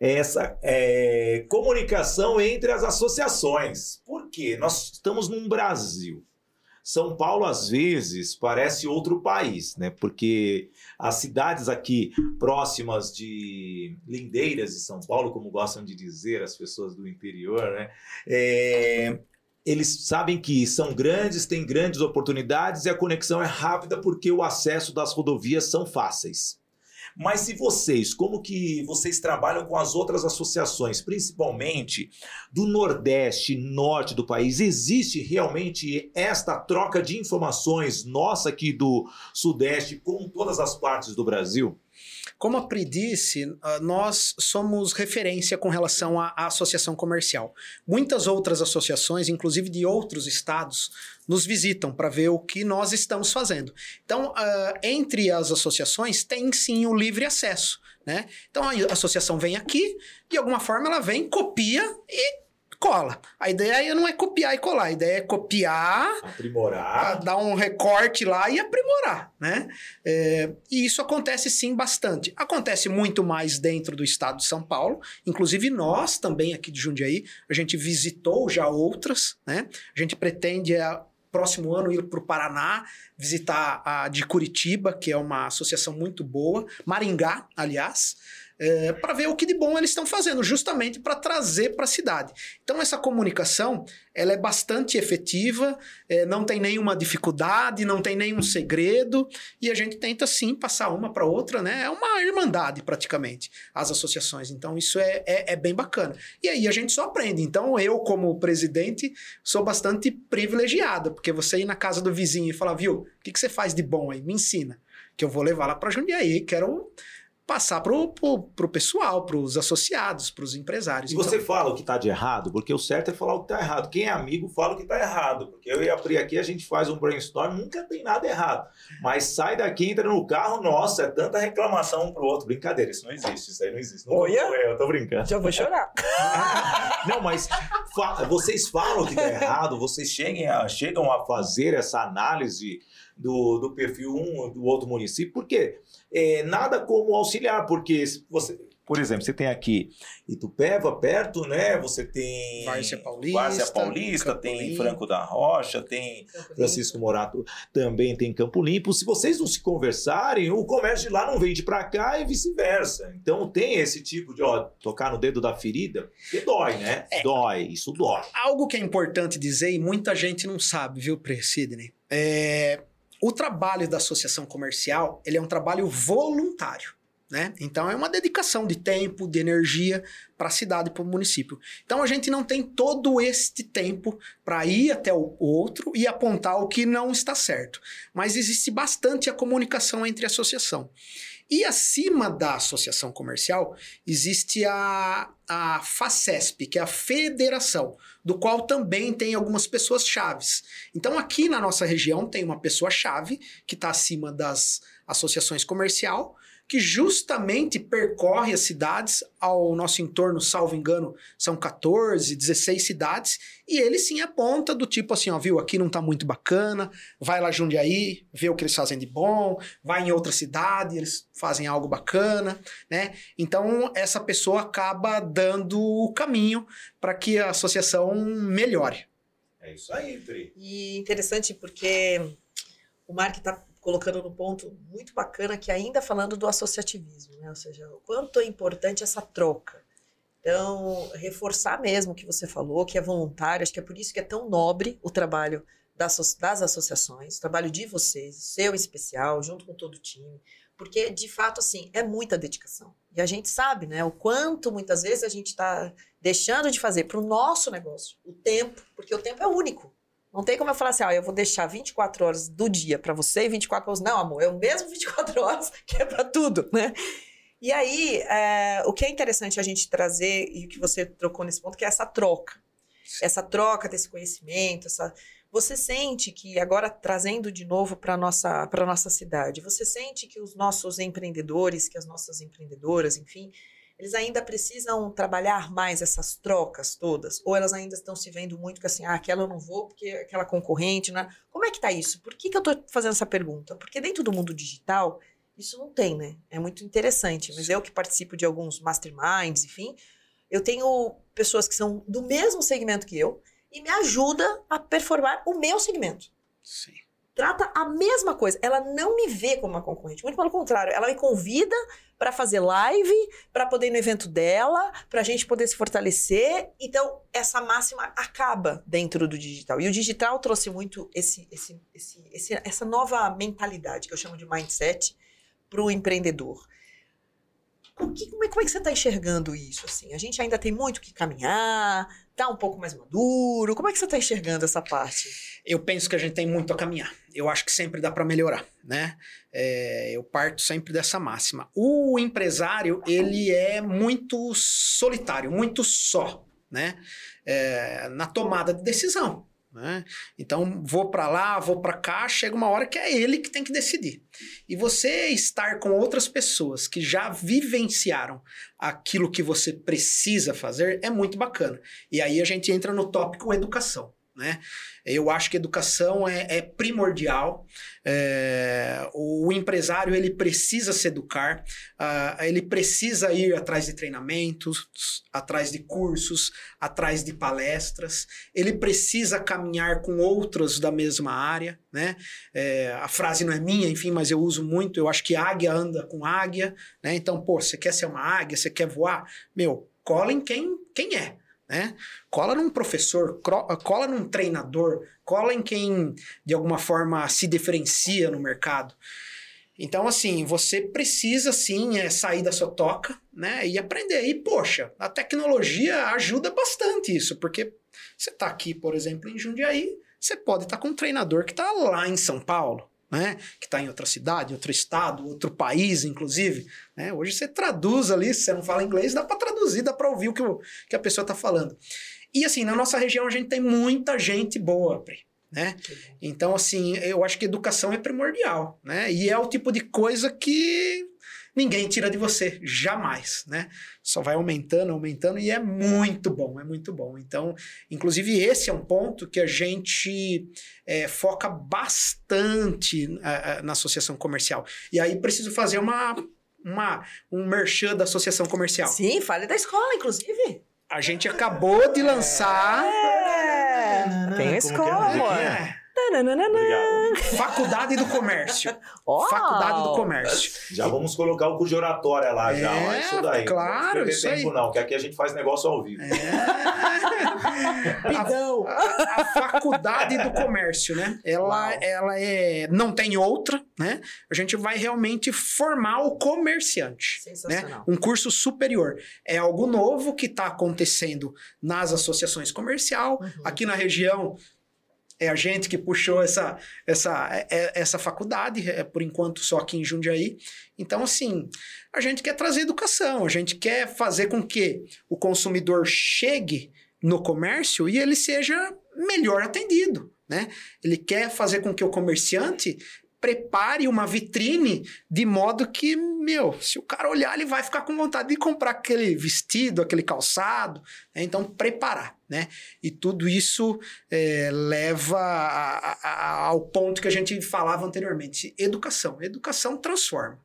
essa é, comunicação entre as associações? Por quê? Nós estamos num Brasil. São Paulo, às vezes, parece outro país, né? Porque as cidades aqui próximas de Lindeiras de São Paulo, como gostam de dizer as pessoas do interior, né? É, eles sabem que são grandes, têm grandes oportunidades e a conexão é rápida porque o acesso das rodovias são fáceis. Mas se vocês, como que vocês trabalham com as outras associações, principalmente do Nordeste, Norte do país, existe realmente esta troca de informações nossa aqui do Sudeste com todas as partes do Brasil? Como a Pri disse, ah, nós somos referência com relação à, à associação comercial. Muitas outras associações, inclusive de outros estados, nos visitam para ver o que nós estamos fazendo. Então, ah, entre as associações, tem sim o livre acesso. Né? Então, a associação vem aqui, de alguma forma, ela vem, copia e cola. A ideia não é copiar e colar, a ideia é copiar Aprimorar. dar um recorte lá e aprimorar, né? É, e isso acontece sim bastante. Acontece muito mais dentro do estado de São Paulo, inclusive nós também aqui de Jundiaí, a gente visitou já outras, né? A gente pretende é, próximo ano ir para o Paraná, visitar a de Curitiba, que é uma associação muito boa, Maringá, aliás. É, para ver o que de bom eles estão fazendo, justamente para trazer para a cidade. Então, essa comunicação ela é bastante efetiva, é, não tem nenhuma dificuldade, não tem nenhum segredo, e a gente tenta sim passar uma para outra, né? É uma irmandade praticamente, as associações. Então, isso é, é, é bem bacana. E aí a gente só aprende. Então, eu, como presidente, sou bastante privilegiado, porque você ir na casa do vizinho e falar, viu, o que, que você faz de bom aí? Me ensina. Que eu vou levar lá para Jundiaí, quero passar pro, pro, pro pessoal, pros associados, pros empresários. E então... você fala o que tá de errado, porque o certo é falar o que tá errado. Quem é amigo fala o que tá errado. Porque eu e a Pri aqui, a gente faz um brainstorm, nunca tem nada errado. Mas sai daqui, entra no carro, nossa, é tanta reclamação um pro outro. Brincadeira, isso não existe, isso aí não existe. Não Olha, eu tô brincando. Já vou chorar. não, mas fa vocês falam que tá errado, vocês cheguem a, chegam a fazer essa análise do, do perfil um do outro município, por quê? É, nada como auxiliar, porque você, por exemplo, você tem aqui Itupeva perto, né? Você tem Várzea Paulista, Várzea Paulista tem Franco da Rocha, tem Francisco Morato, também tem Campo Limpo. Se vocês não se conversarem, o comércio de lá não vende para cá e vice-versa. Então tem esse tipo de, ó, tocar no dedo da ferida, que dói, né? É. Dói, isso dói. Algo que é importante dizer e muita gente não sabe, viu, Pre Sidney? É, o trabalho da associação comercial, ele é um trabalho voluntário. Né? Então é uma dedicação de tempo, de energia para a cidade, para o município. Então a gente não tem todo este tempo para ir até o outro e apontar o que não está certo. Mas existe bastante a comunicação entre a associação. E acima da associação comercial existe a, a FACESP, que é a federação, do qual também tem algumas pessoas chaves. Então aqui na nossa região tem uma pessoa chave que está acima das associações comercial que justamente percorre as cidades ao nosso entorno, salvo engano, são 14, 16 cidades, e ele sim aponta do tipo assim, ó, viu, aqui não tá muito bacana, vai lá Jundiaí, vê o que eles fazem de bom, vai em outra cidade, eles fazem algo bacana, né? Então, essa pessoa acaba dando o caminho para que a associação melhore. É isso aí, Tri. E interessante porque o Mark está colocando no ponto muito bacana que ainda falando do associativismo, né? Ou seja, o quanto é importante essa troca. Então, reforçar mesmo o que você falou, que é voluntário, acho que é por isso que é tão nobre o trabalho das, das associações, o trabalho de vocês, seu em especial, junto com todo o time, porque, de fato, assim, é muita dedicação. E a gente sabe, né, o quanto muitas vezes a gente está deixando de fazer para o nosso negócio, o tempo, porque o tempo é único. Não tem como eu falar assim, ó, eu vou deixar 24 horas do dia para você e 24 horas. Não, amor, é o mesmo 24 horas que é para tudo, né? E aí, é, o que é interessante a gente trazer, e o que você trocou nesse ponto, que é essa troca. Essa troca desse conhecimento, essa. Você sente que, agora trazendo de novo para a nossa, nossa cidade, você sente que os nossos empreendedores, que as nossas empreendedoras, enfim, eles ainda precisam trabalhar mais essas trocas todas? Ou elas ainda estão se vendo muito que assim, ah, aquela eu não vou porque aquela concorrente, né? Como é que tá isso? Por que, que eu estou fazendo essa pergunta? Porque dentro do mundo digital, isso não tem, né? É muito interessante. Mas eu que participo de alguns masterminds, enfim, eu tenho pessoas que são do mesmo segmento que eu e me ajuda a performar o meu segmento. Sim trata a mesma coisa. Ela não me vê como uma concorrente, muito pelo contrário, ela me convida para fazer live, para poder ir no evento dela, para a gente poder se fortalecer. Então, essa máxima acaba dentro do digital. E o digital trouxe muito esse, esse, esse, essa nova mentalidade, que eu chamo de mindset, para o empreendedor. Que, como, é, como é que você está enxergando isso? Assim? A gente ainda tem muito que caminhar, tá um pouco mais maduro. Como é que você está enxergando essa parte? Eu penso que a gente tem muito a caminhar. Eu acho que sempre dá para melhorar, né? É, eu parto sempre dessa máxima. O empresário ele é muito solitário, muito só, né? É, na tomada de decisão. Né? Então, vou para lá, vou para cá, chega uma hora que é ele que tem que decidir. E você estar com outras pessoas que já vivenciaram aquilo que você precisa fazer é muito bacana. E aí a gente entra no tópico educação. Né? Eu acho que educação é, é primordial. É, o empresário ele precisa se educar, uh, ele precisa ir atrás de treinamentos, atrás de cursos, atrás de palestras. Ele precisa caminhar com outros da mesma área. Né? É, a frase não é minha, enfim, mas eu uso muito. Eu acho que águia anda com águia. Né? Então, pô, você quer ser uma águia, você quer voar? Meu, cola em quem, quem é. Né? Cola num professor, cola num treinador, cola em quem de alguma forma se diferencia no mercado. Então, assim, você precisa sim é, sair da sua toca, né? E aprender. E, poxa, a tecnologia ajuda bastante isso, porque você está aqui, por exemplo, em Jundiaí, você pode estar tá com um treinador que está lá em São Paulo né? Que está em outra cidade, outro estado, outro país, inclusive. Né? Hoje você traduz ali, se você não fala inglês, dá para traduzir, dá para ouvir o que, o que a pessoa está falando. E assim, na nossa região a gente tem muita gente boa, Pri. Né? Então, assim, eu acho que educação é primordial, né? E é o tipo de coisa que ninguém tira de você, jamais, né? Só vai aumentando, aumentando e é muito bom, é muito bom. Então, inclusive esse é um ponto que a gente é, foca bastante uh, na associação comercial. E aí preciso fazer uma, uma um merchan da associação comercial. Sim, fale da escola, inclusive. A gente acabou de lançar. É, tem a é escola, amor. É. Faculdade do Comércio. Faculdade do Comércio. Já vamos colocar o curso de oratória lá, já. É, isso daí. Claro, não isso tempo aí. não, que aqui a gente faz negócio ao vivo. É. a, a, a, Faculdade do Comércio, né? Ela, ela é, não tem outra, né? A gente vai realmente formar o comerciante. Né? Um curso superior. É algo novo que está acontecendo nas associações comercial. Uhum. Aqui na região, é a gente que puxou essa, essa, é, é, essa faculdade, é, por enquanto só aqui em Jundiaí. Então, assim, a gente quer trazer educação, a gente quer fazer com que o consumidor chegue no comércio e ele seja melhor atendido. Né? Ele quer fazer com que o comerciante prepare uma vitrine de modo que, meu, se o cara olhar, ele vai ficar com vontade de comprar aquele vestido, aquele calçado. Né? Então, preparar, né? E tudo isso é, leva a, a, ao ponto que a gente falava anteriormente: educação. Educação transforma,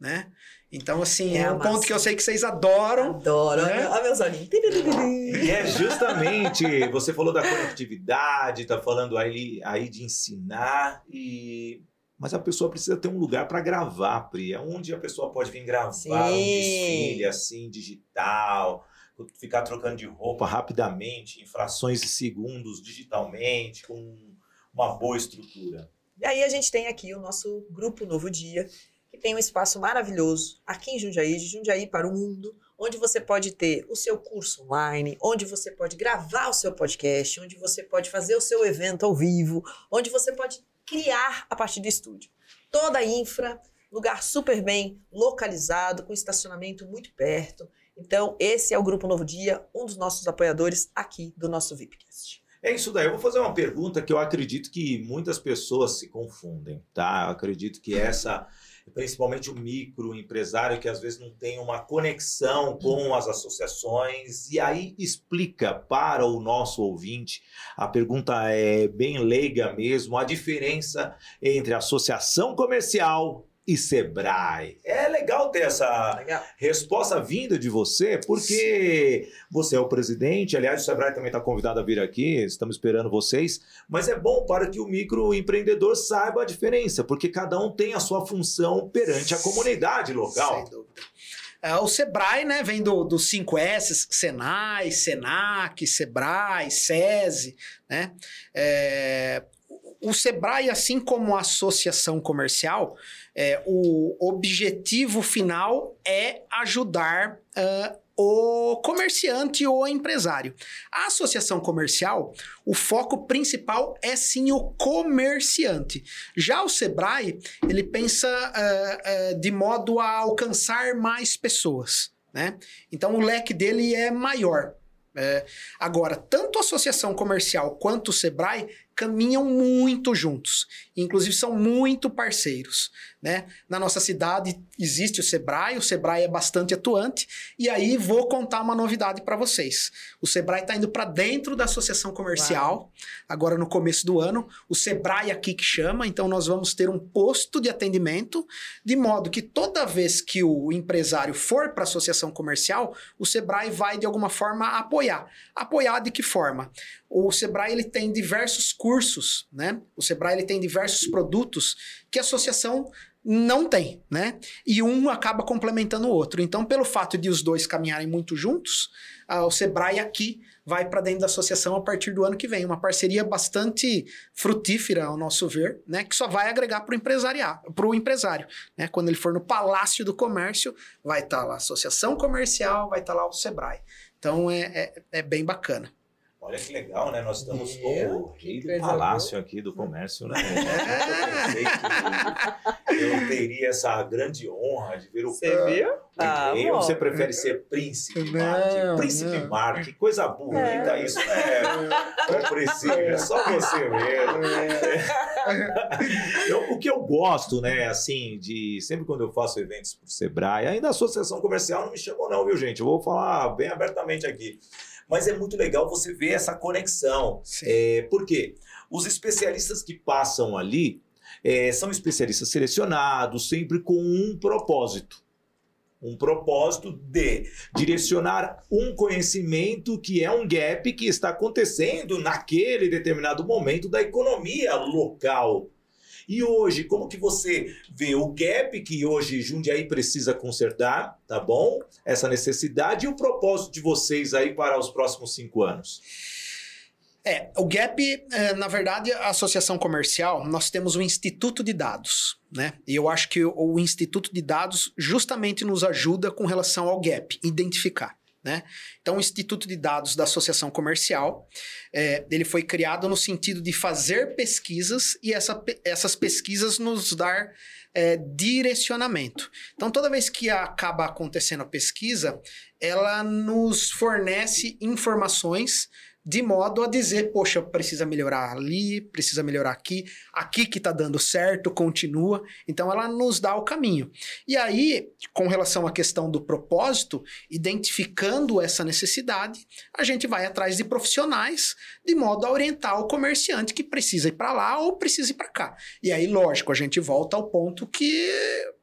né? Então, assim, é, é um massa. ponto que eu sei que vocês adoram. Adoro. Né? Olha meus olhinhos. E é justamente, você falou da conectividade, tá falando aí, aí de ensinar e mas a pessoa precisa ter um lugar para gravar, Pri. É onde a pessoa pode vir gravar Sim. um desfile assim, digital, ficar trocando de roupa rapidamente, em frações de segundos, digitalmente, com uma boa estrutura. E aí a gente tem aqui o nosso grupo Novo Dia, que tem um espaço maravilhoso aqui em Jundiaí, de Jundiaí para o mundo, onde você pode ter o seu curso online, onde você pode gravar o seu podcast, onde você pode fazer o seu evento ao vivo, onde você pode criar a partir do estúdio. Toda a infra, lugar super bem localizado, com estacionamento muito perto. Então, esse é o Grupo Novo Dia, um dos nossos apoiadores aqui do nosso VIPcast. É isso daí. Eu vou fazer uma pergunta que eu acredito que muitas pessoas se confundem, tá? Eu acredito que essa principalmente o microempresário que às vezes não tem uma conexão com as associações. E aí explica para o nosso ouvinte, a pergunta é bem leiga mesmo, a diferença entre associação comercial e Sebrae. É legal ter essa legal. resposta vinda de você, porque Sim. você é o presidente. Aliás, o Sebrae também está convidado a vir aqui, estamos esperando vocês. Mas é bom para que o microempreendedor saiba a diferença, porque cada um tem a sua função perante a comunidade local. Sem dúvida. É, o Sebrae, né, vem do, dos 5 S, Senai, Senac, Sebrae, SESI, né? É, o Sebrae, assim como a associação comercial, é, o objetivo final é ajudar uh, o comerciante ou empresário. A associação comercial, o foco principal é sim o comerciante. Já o Sebrae, ele pensa uh, uh, de modo a alcançar mais pessoas. Né? Então o leque dele é maior. É, agora, tanto a associação comercial quanto o Sebrae caminham muito juntos, inclusive são muito parceiros. Né? Na nossa cidade existe o Sebrae, o Sebrae é bastante atuante, e aí vou contar uma novidade para vocês. O Sebrae está indo para dentro da associação comercial, Uau. agora no começo do ano. O Sebrae aqui que chama, então nós vamos ter um posto de atendimento, de modo que toda vez que o empresário for para a associação comercial, o Sebrae vai de alguma forma apoiar. Apoiar de que forma? O Sebrae ele tem diversos cursos, né? O Sebrae ele tem diversos produtos que a associação não tem, né? E um acaba complementando o outro. Então, pelo fato de os dois caminharem muito juntos, o Sebrae aqui vai para dentro da associação a partir do ano que vem. Uma parceria bastante frutífera, ao nosso ver, né? Que só vai agregar para o empresário. Né? Quando ele for no Palácio do Comércio, vai estar tá lá a associação comercial, vai estar tá lá o Sebrae. Então é, é, é bem bacana. Olha que legal, né? Nós estamos com o rei do palácio aqui do comércio, né? Eu, eu teria essa grande honra de ver o Você viu? Ah, ou você prefere ser príncipe, Mark? Príncipe não. Mark, coisa bonita é. isso, né? Não precisa, é só você mesmo. É. Eu, o que eu gosto, né, assim, de sempre quando eu faço eventos pro Sebrae, ainda a associação comercial não me chamou não, viu, gente? Eu vou falar bem abertamente aqui. Mas é muito legal você ver essa conexão. É, por quê? Os especialistas que passam ali é, são especialistas selecionados, sempre com um propósito. Um propósito de direcionar um conhecimento que é um gap que está acontecendo naquele determinado momento da economia local. E hoje, como que você vê o gap que hoje Jundiaí precisa consertar, tá bom? Essa necessidade e o propósito de vocês aí para os próximos cinco anos? É, o GAP, é, na verdade, a associação comercial, nós temos o Instituto de Dados, né? E eu acho que o Instituto de Dados justamente nos ajuda com relação ao GAP, identificar. Né? Então, o Instituto de Dados da Associação Comercial, é, ele foi criado no sentido de fazer pesquisas e essa, essas pesquisas nos dar é, direcionamento. Então, toda vez que acaba acontecendo a pesquisa, ela nos fornece informações de modo a dizer, poxa, precisa melhorar ali, precisa melhorar aqui, aqui que está dando certo, continua. Então ela nos dá o caminho. E aí, com relação à questão do propósito, identificando essa necessidade, a gente vai atrás de profissionais de modo a orientar o comerciante que precisa ir para lá ou precisa ir para cá. E aí, lógico, a gente volta ao ponto que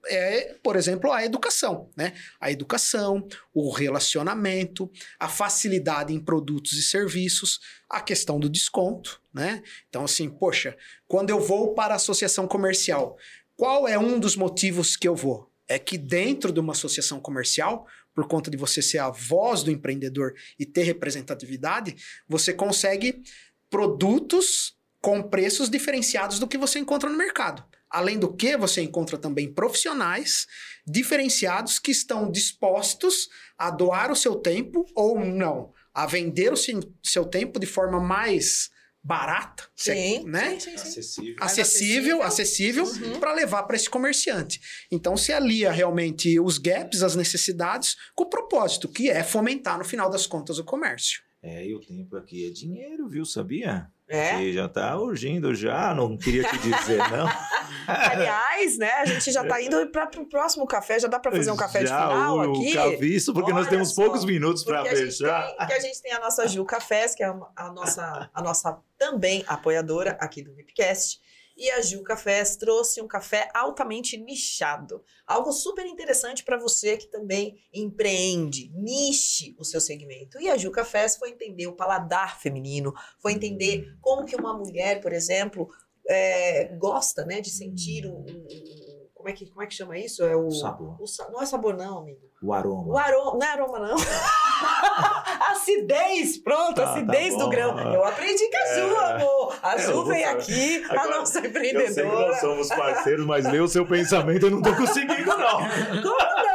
é, por exemplo, a educação, né? A educação, o relacionamento, a facilidade em produtos e serviços, a questão do desconto, né? Então, assim, poxa, quando eu vou para a associação comercial, qual é um dos motivos que eu vou? É que dentro de uma associação comercial, por conta de você ser a voz do empreendedor e ter representatividade, você consegue produtos com preços diferenciados do que você encontra no mercado. Além do que, você encontra também profissionais diferenciados que estão dispostos a doar o seu tempo ou não, a vender o seu tempo de forma mais barata, sim, né? Sim, sim, sim. Acessível, acessível, acessível uhum. para levar para esse comerciante. Então se alia realmente os gaps, as necessidades, com o propósito que é fomentar no final das contas o comércio. É, e o tempo aqui é dinheiro, viu? Sabia? É? E já tá urgindo já, não queria te dizer, não. Aliás, né, a gente já tá indo para o próximo café, já dá para fazer um café já, de final o, aqui? O caviço, porque Olha nós temos só, poucos minutos para fechar. Porque a gente tem a nossa Ju Cafés, que é a nossa, a nossa também apoiadora aqui do VIPcast. E a Ju Cafés trouxe um café altamente nichado. Algo super interessante para você que também empreende. Niche o seu segmento. E a Ju Cafés foi entender o paladar feminino, foi entender hum. como que uma mulher, por exemplo, é, gosta né, de sentir o, o, como é que como é que chama isso? É o sabor. O, não é sabor não, amigo. O aroma. O aroma, não é aroma não. acidez, pronto, tá, acidez tá do grão. Eu aprendi com a Ju, é, amor. A Ju vem aqui, Agora, a nossa empreendedora. Eu sei que nós somos parceiros, mas ler o seu pensamento eu não tô conseguindo, não. Como não?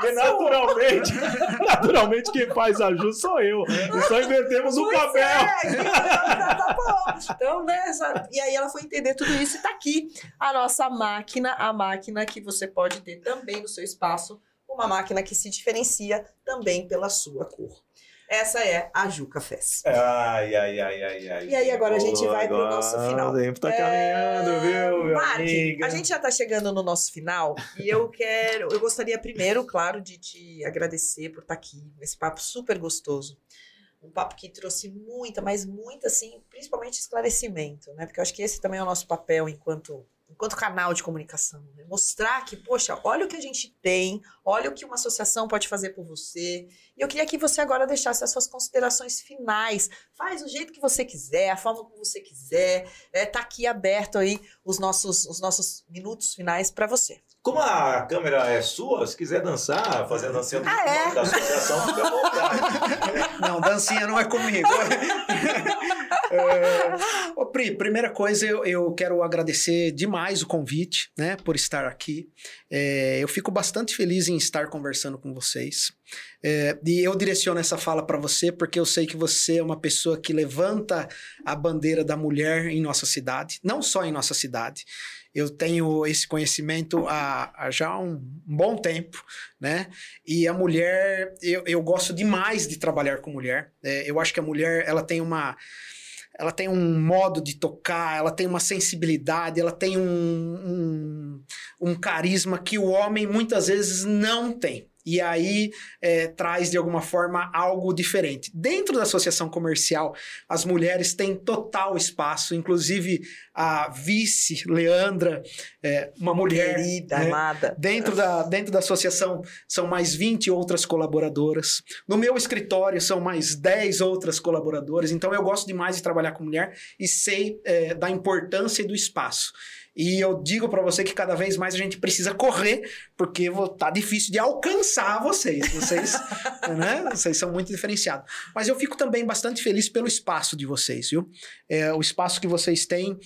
Porque naturalmente, naturalmente quem faz a Ju sou eu. E só invertemos o papel. É, tá, tá bom. Então, né, e aí ela foi entender tudo isso e tá aqui a nossa máquina, a máquina que você pode ter também no seu espaço uma máquina que se diferencia também pela sua cor. Essa é a Juca Fest. Ai, ai, ai, ai, ai. E aí agora a gente vai pro nosso final. O tempo tá caminhando, viu, meu Mark, amigo? a gente já tá chegando no nosso final e eu quero, eu gostaria primeiro, claro, de te agradecer por estar aqui nesse papo super gostoso. Um papo que trouxe muita, mas muita, assim, principalmente esclarecimento, né? Porque eu acho que esse também é o nosso papel enquanto enquanto canal de comunicação. Né? Mostrar que, poxa, olha o que a gente tem, olha o que uma associação pode fazer por você. E eu queria que você agora deixasse as suas considerações finais. Faz do jeito que você quiser, a forma como você quiser. É, tá aqui aberto aí os nossos, os nossos minutos finais para você. Como a câmera é sua, se quiser dançar, fazer a dancinha do Ah, é? da associação, fica à vontade. Não, dancinha não é comigo. É, ô, Pri, primeira coisa, eu, eu quero agradecer demais o convite, né, por estar aqui. É, eu fico bastante feliz em estar conversando com vocês. É, e eu direciono essa fala para você porque eu sei que você é uma pessoa que levanta a bandeira da mulher em nossa cidade, não só em nossa cidade. Eu tenho esse conhecimento há, há já um, um bom tempo, né? E a mulher, eu, eu gosto demais de trabalhar com mulher. É, eu acho que a mulher, ela tem uma ela tem um modo de tocar, ela tem uma sensibilidade, ela tem um, um, um carisma que o homem muitas vezes não tem. E aí é, traz de alguma forma algo diferente. Dentro da associação comercial, as mulheres têm total espaço, inclusive a vice, Leandra, é, uma mulher. Querida, né? amada. Dentro da, dentro da associação são mais 20 outras colaboradoras. No meu escritório são mais 10 outras colaboradoras. Então eu gosto demais de trabalhar com mulher e sei é, da importância e do espaço. E eu digo para você que cada vez mais a gente precisa correr, porque tá difícil de alcançar vocês. Vocês, né? Vocês são muito diferenciados. Mas eu fico também bastante feliz pelo espaço de vocês, viu? É, o espaço que vocês têm,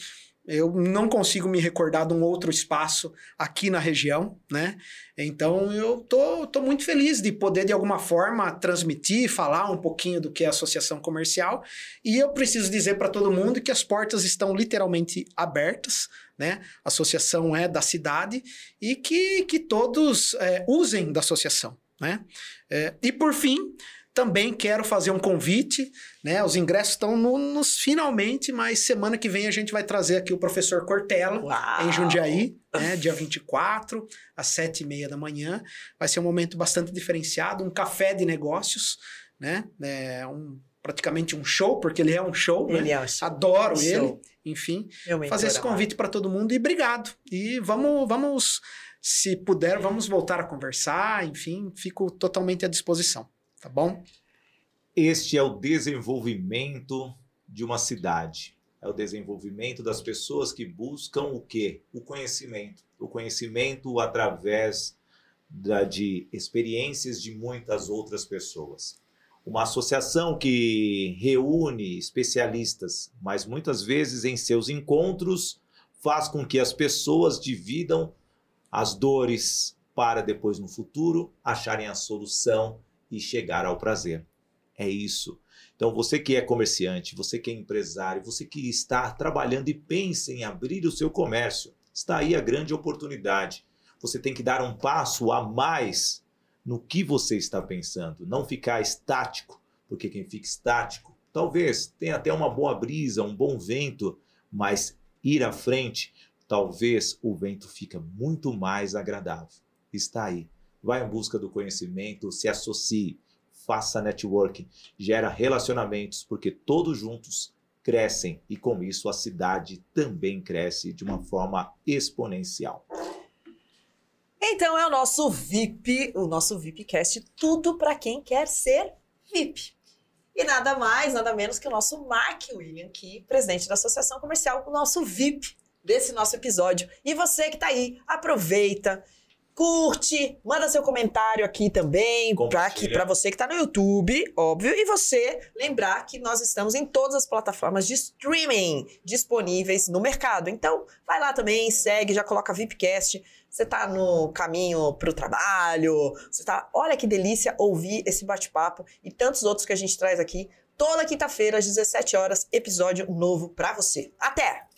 eu não consigo me recordar de um outro espaço aqui na região, né? Então eu tô, tô muito feliz de poder, de alguma forma, transmitir, falar um pouquinho do que é a associação comercial. E eu preciso dizer para todo mundo que as portas estão literalmente abertas, né? A associação é da cidade e que, que todos é, usem da associação, né? É, e por fim, também quero fazer um convite, né? Os ingressos estão no- nos finalmente, mas semana que vem a gente vai trazer aqui o professor Cortella Uau. em Jundiaí, né, dia 24, às 7h30 da manhã. Vai ser um momento bastante diferenciado, um café de negócios, né? É um, praticamente um show, porque ele é um show, né? Ele é um show. Adoro ele, enfim. Fazer esse convite para todo mundo e obrigado. E vamos, vamos, se puder, vamos voltar a conversar, enfim, fico totalmente à disposição, tá bom? Este é o desenvolvimento de uma cidade. É o desenvolvimento das pessoas que buscam o quê? O conhecimento. O conhecimento através da, de experiências de muitas outras pessoas. Uma associação que reúne especialistas, mas muitas vezes em seus encontros faz com que as pessoas dividam as dores para depois no futuro acharem a solução e chegar ao prazer. É isso. Então, você que é comerciante, você que é empresário, você que está trabalhando e pensa em abrir o seu comércio, está aí a grande oportunidade. Você tem que dar um passo a mais no que você está pensando, não ficar estático, porque quem fica estático talvez tenha até uma boa brisa, um bom vento, mas ir à frente, talvez o vento fica muito mais agradável. Está aí. Vai em busca do conhecimento, se associe, faça networking, gera relacionamentos, porque todos juntos crescem e com isso a cidade também cresce de uma forma exponencial. Então é o nosso VIP, o nosso VIPcast, tudo para quem quer ser VIP. E nada mais, nada menos que o nosso Mark William, aqui, presidente da Associação Comercial, o nosso VIP desse nosso episódio. E você que tá aí, aproveita, curte, manda seu comentário aqui também, para você que tá no YouTube, óbvio, e você lembrar que nós estamos em todas as plataformas de streaming disponíveis no mercado. Então, vai lá também, segue, já coloca VIPcast. Você tá no caminho pro trabalho, você tá, olha que delícia ouvir esse bate-papo e tantos outros que a gente traz aqui. Toda quinta-feira às 17 horas, episódio novo pra você. Até!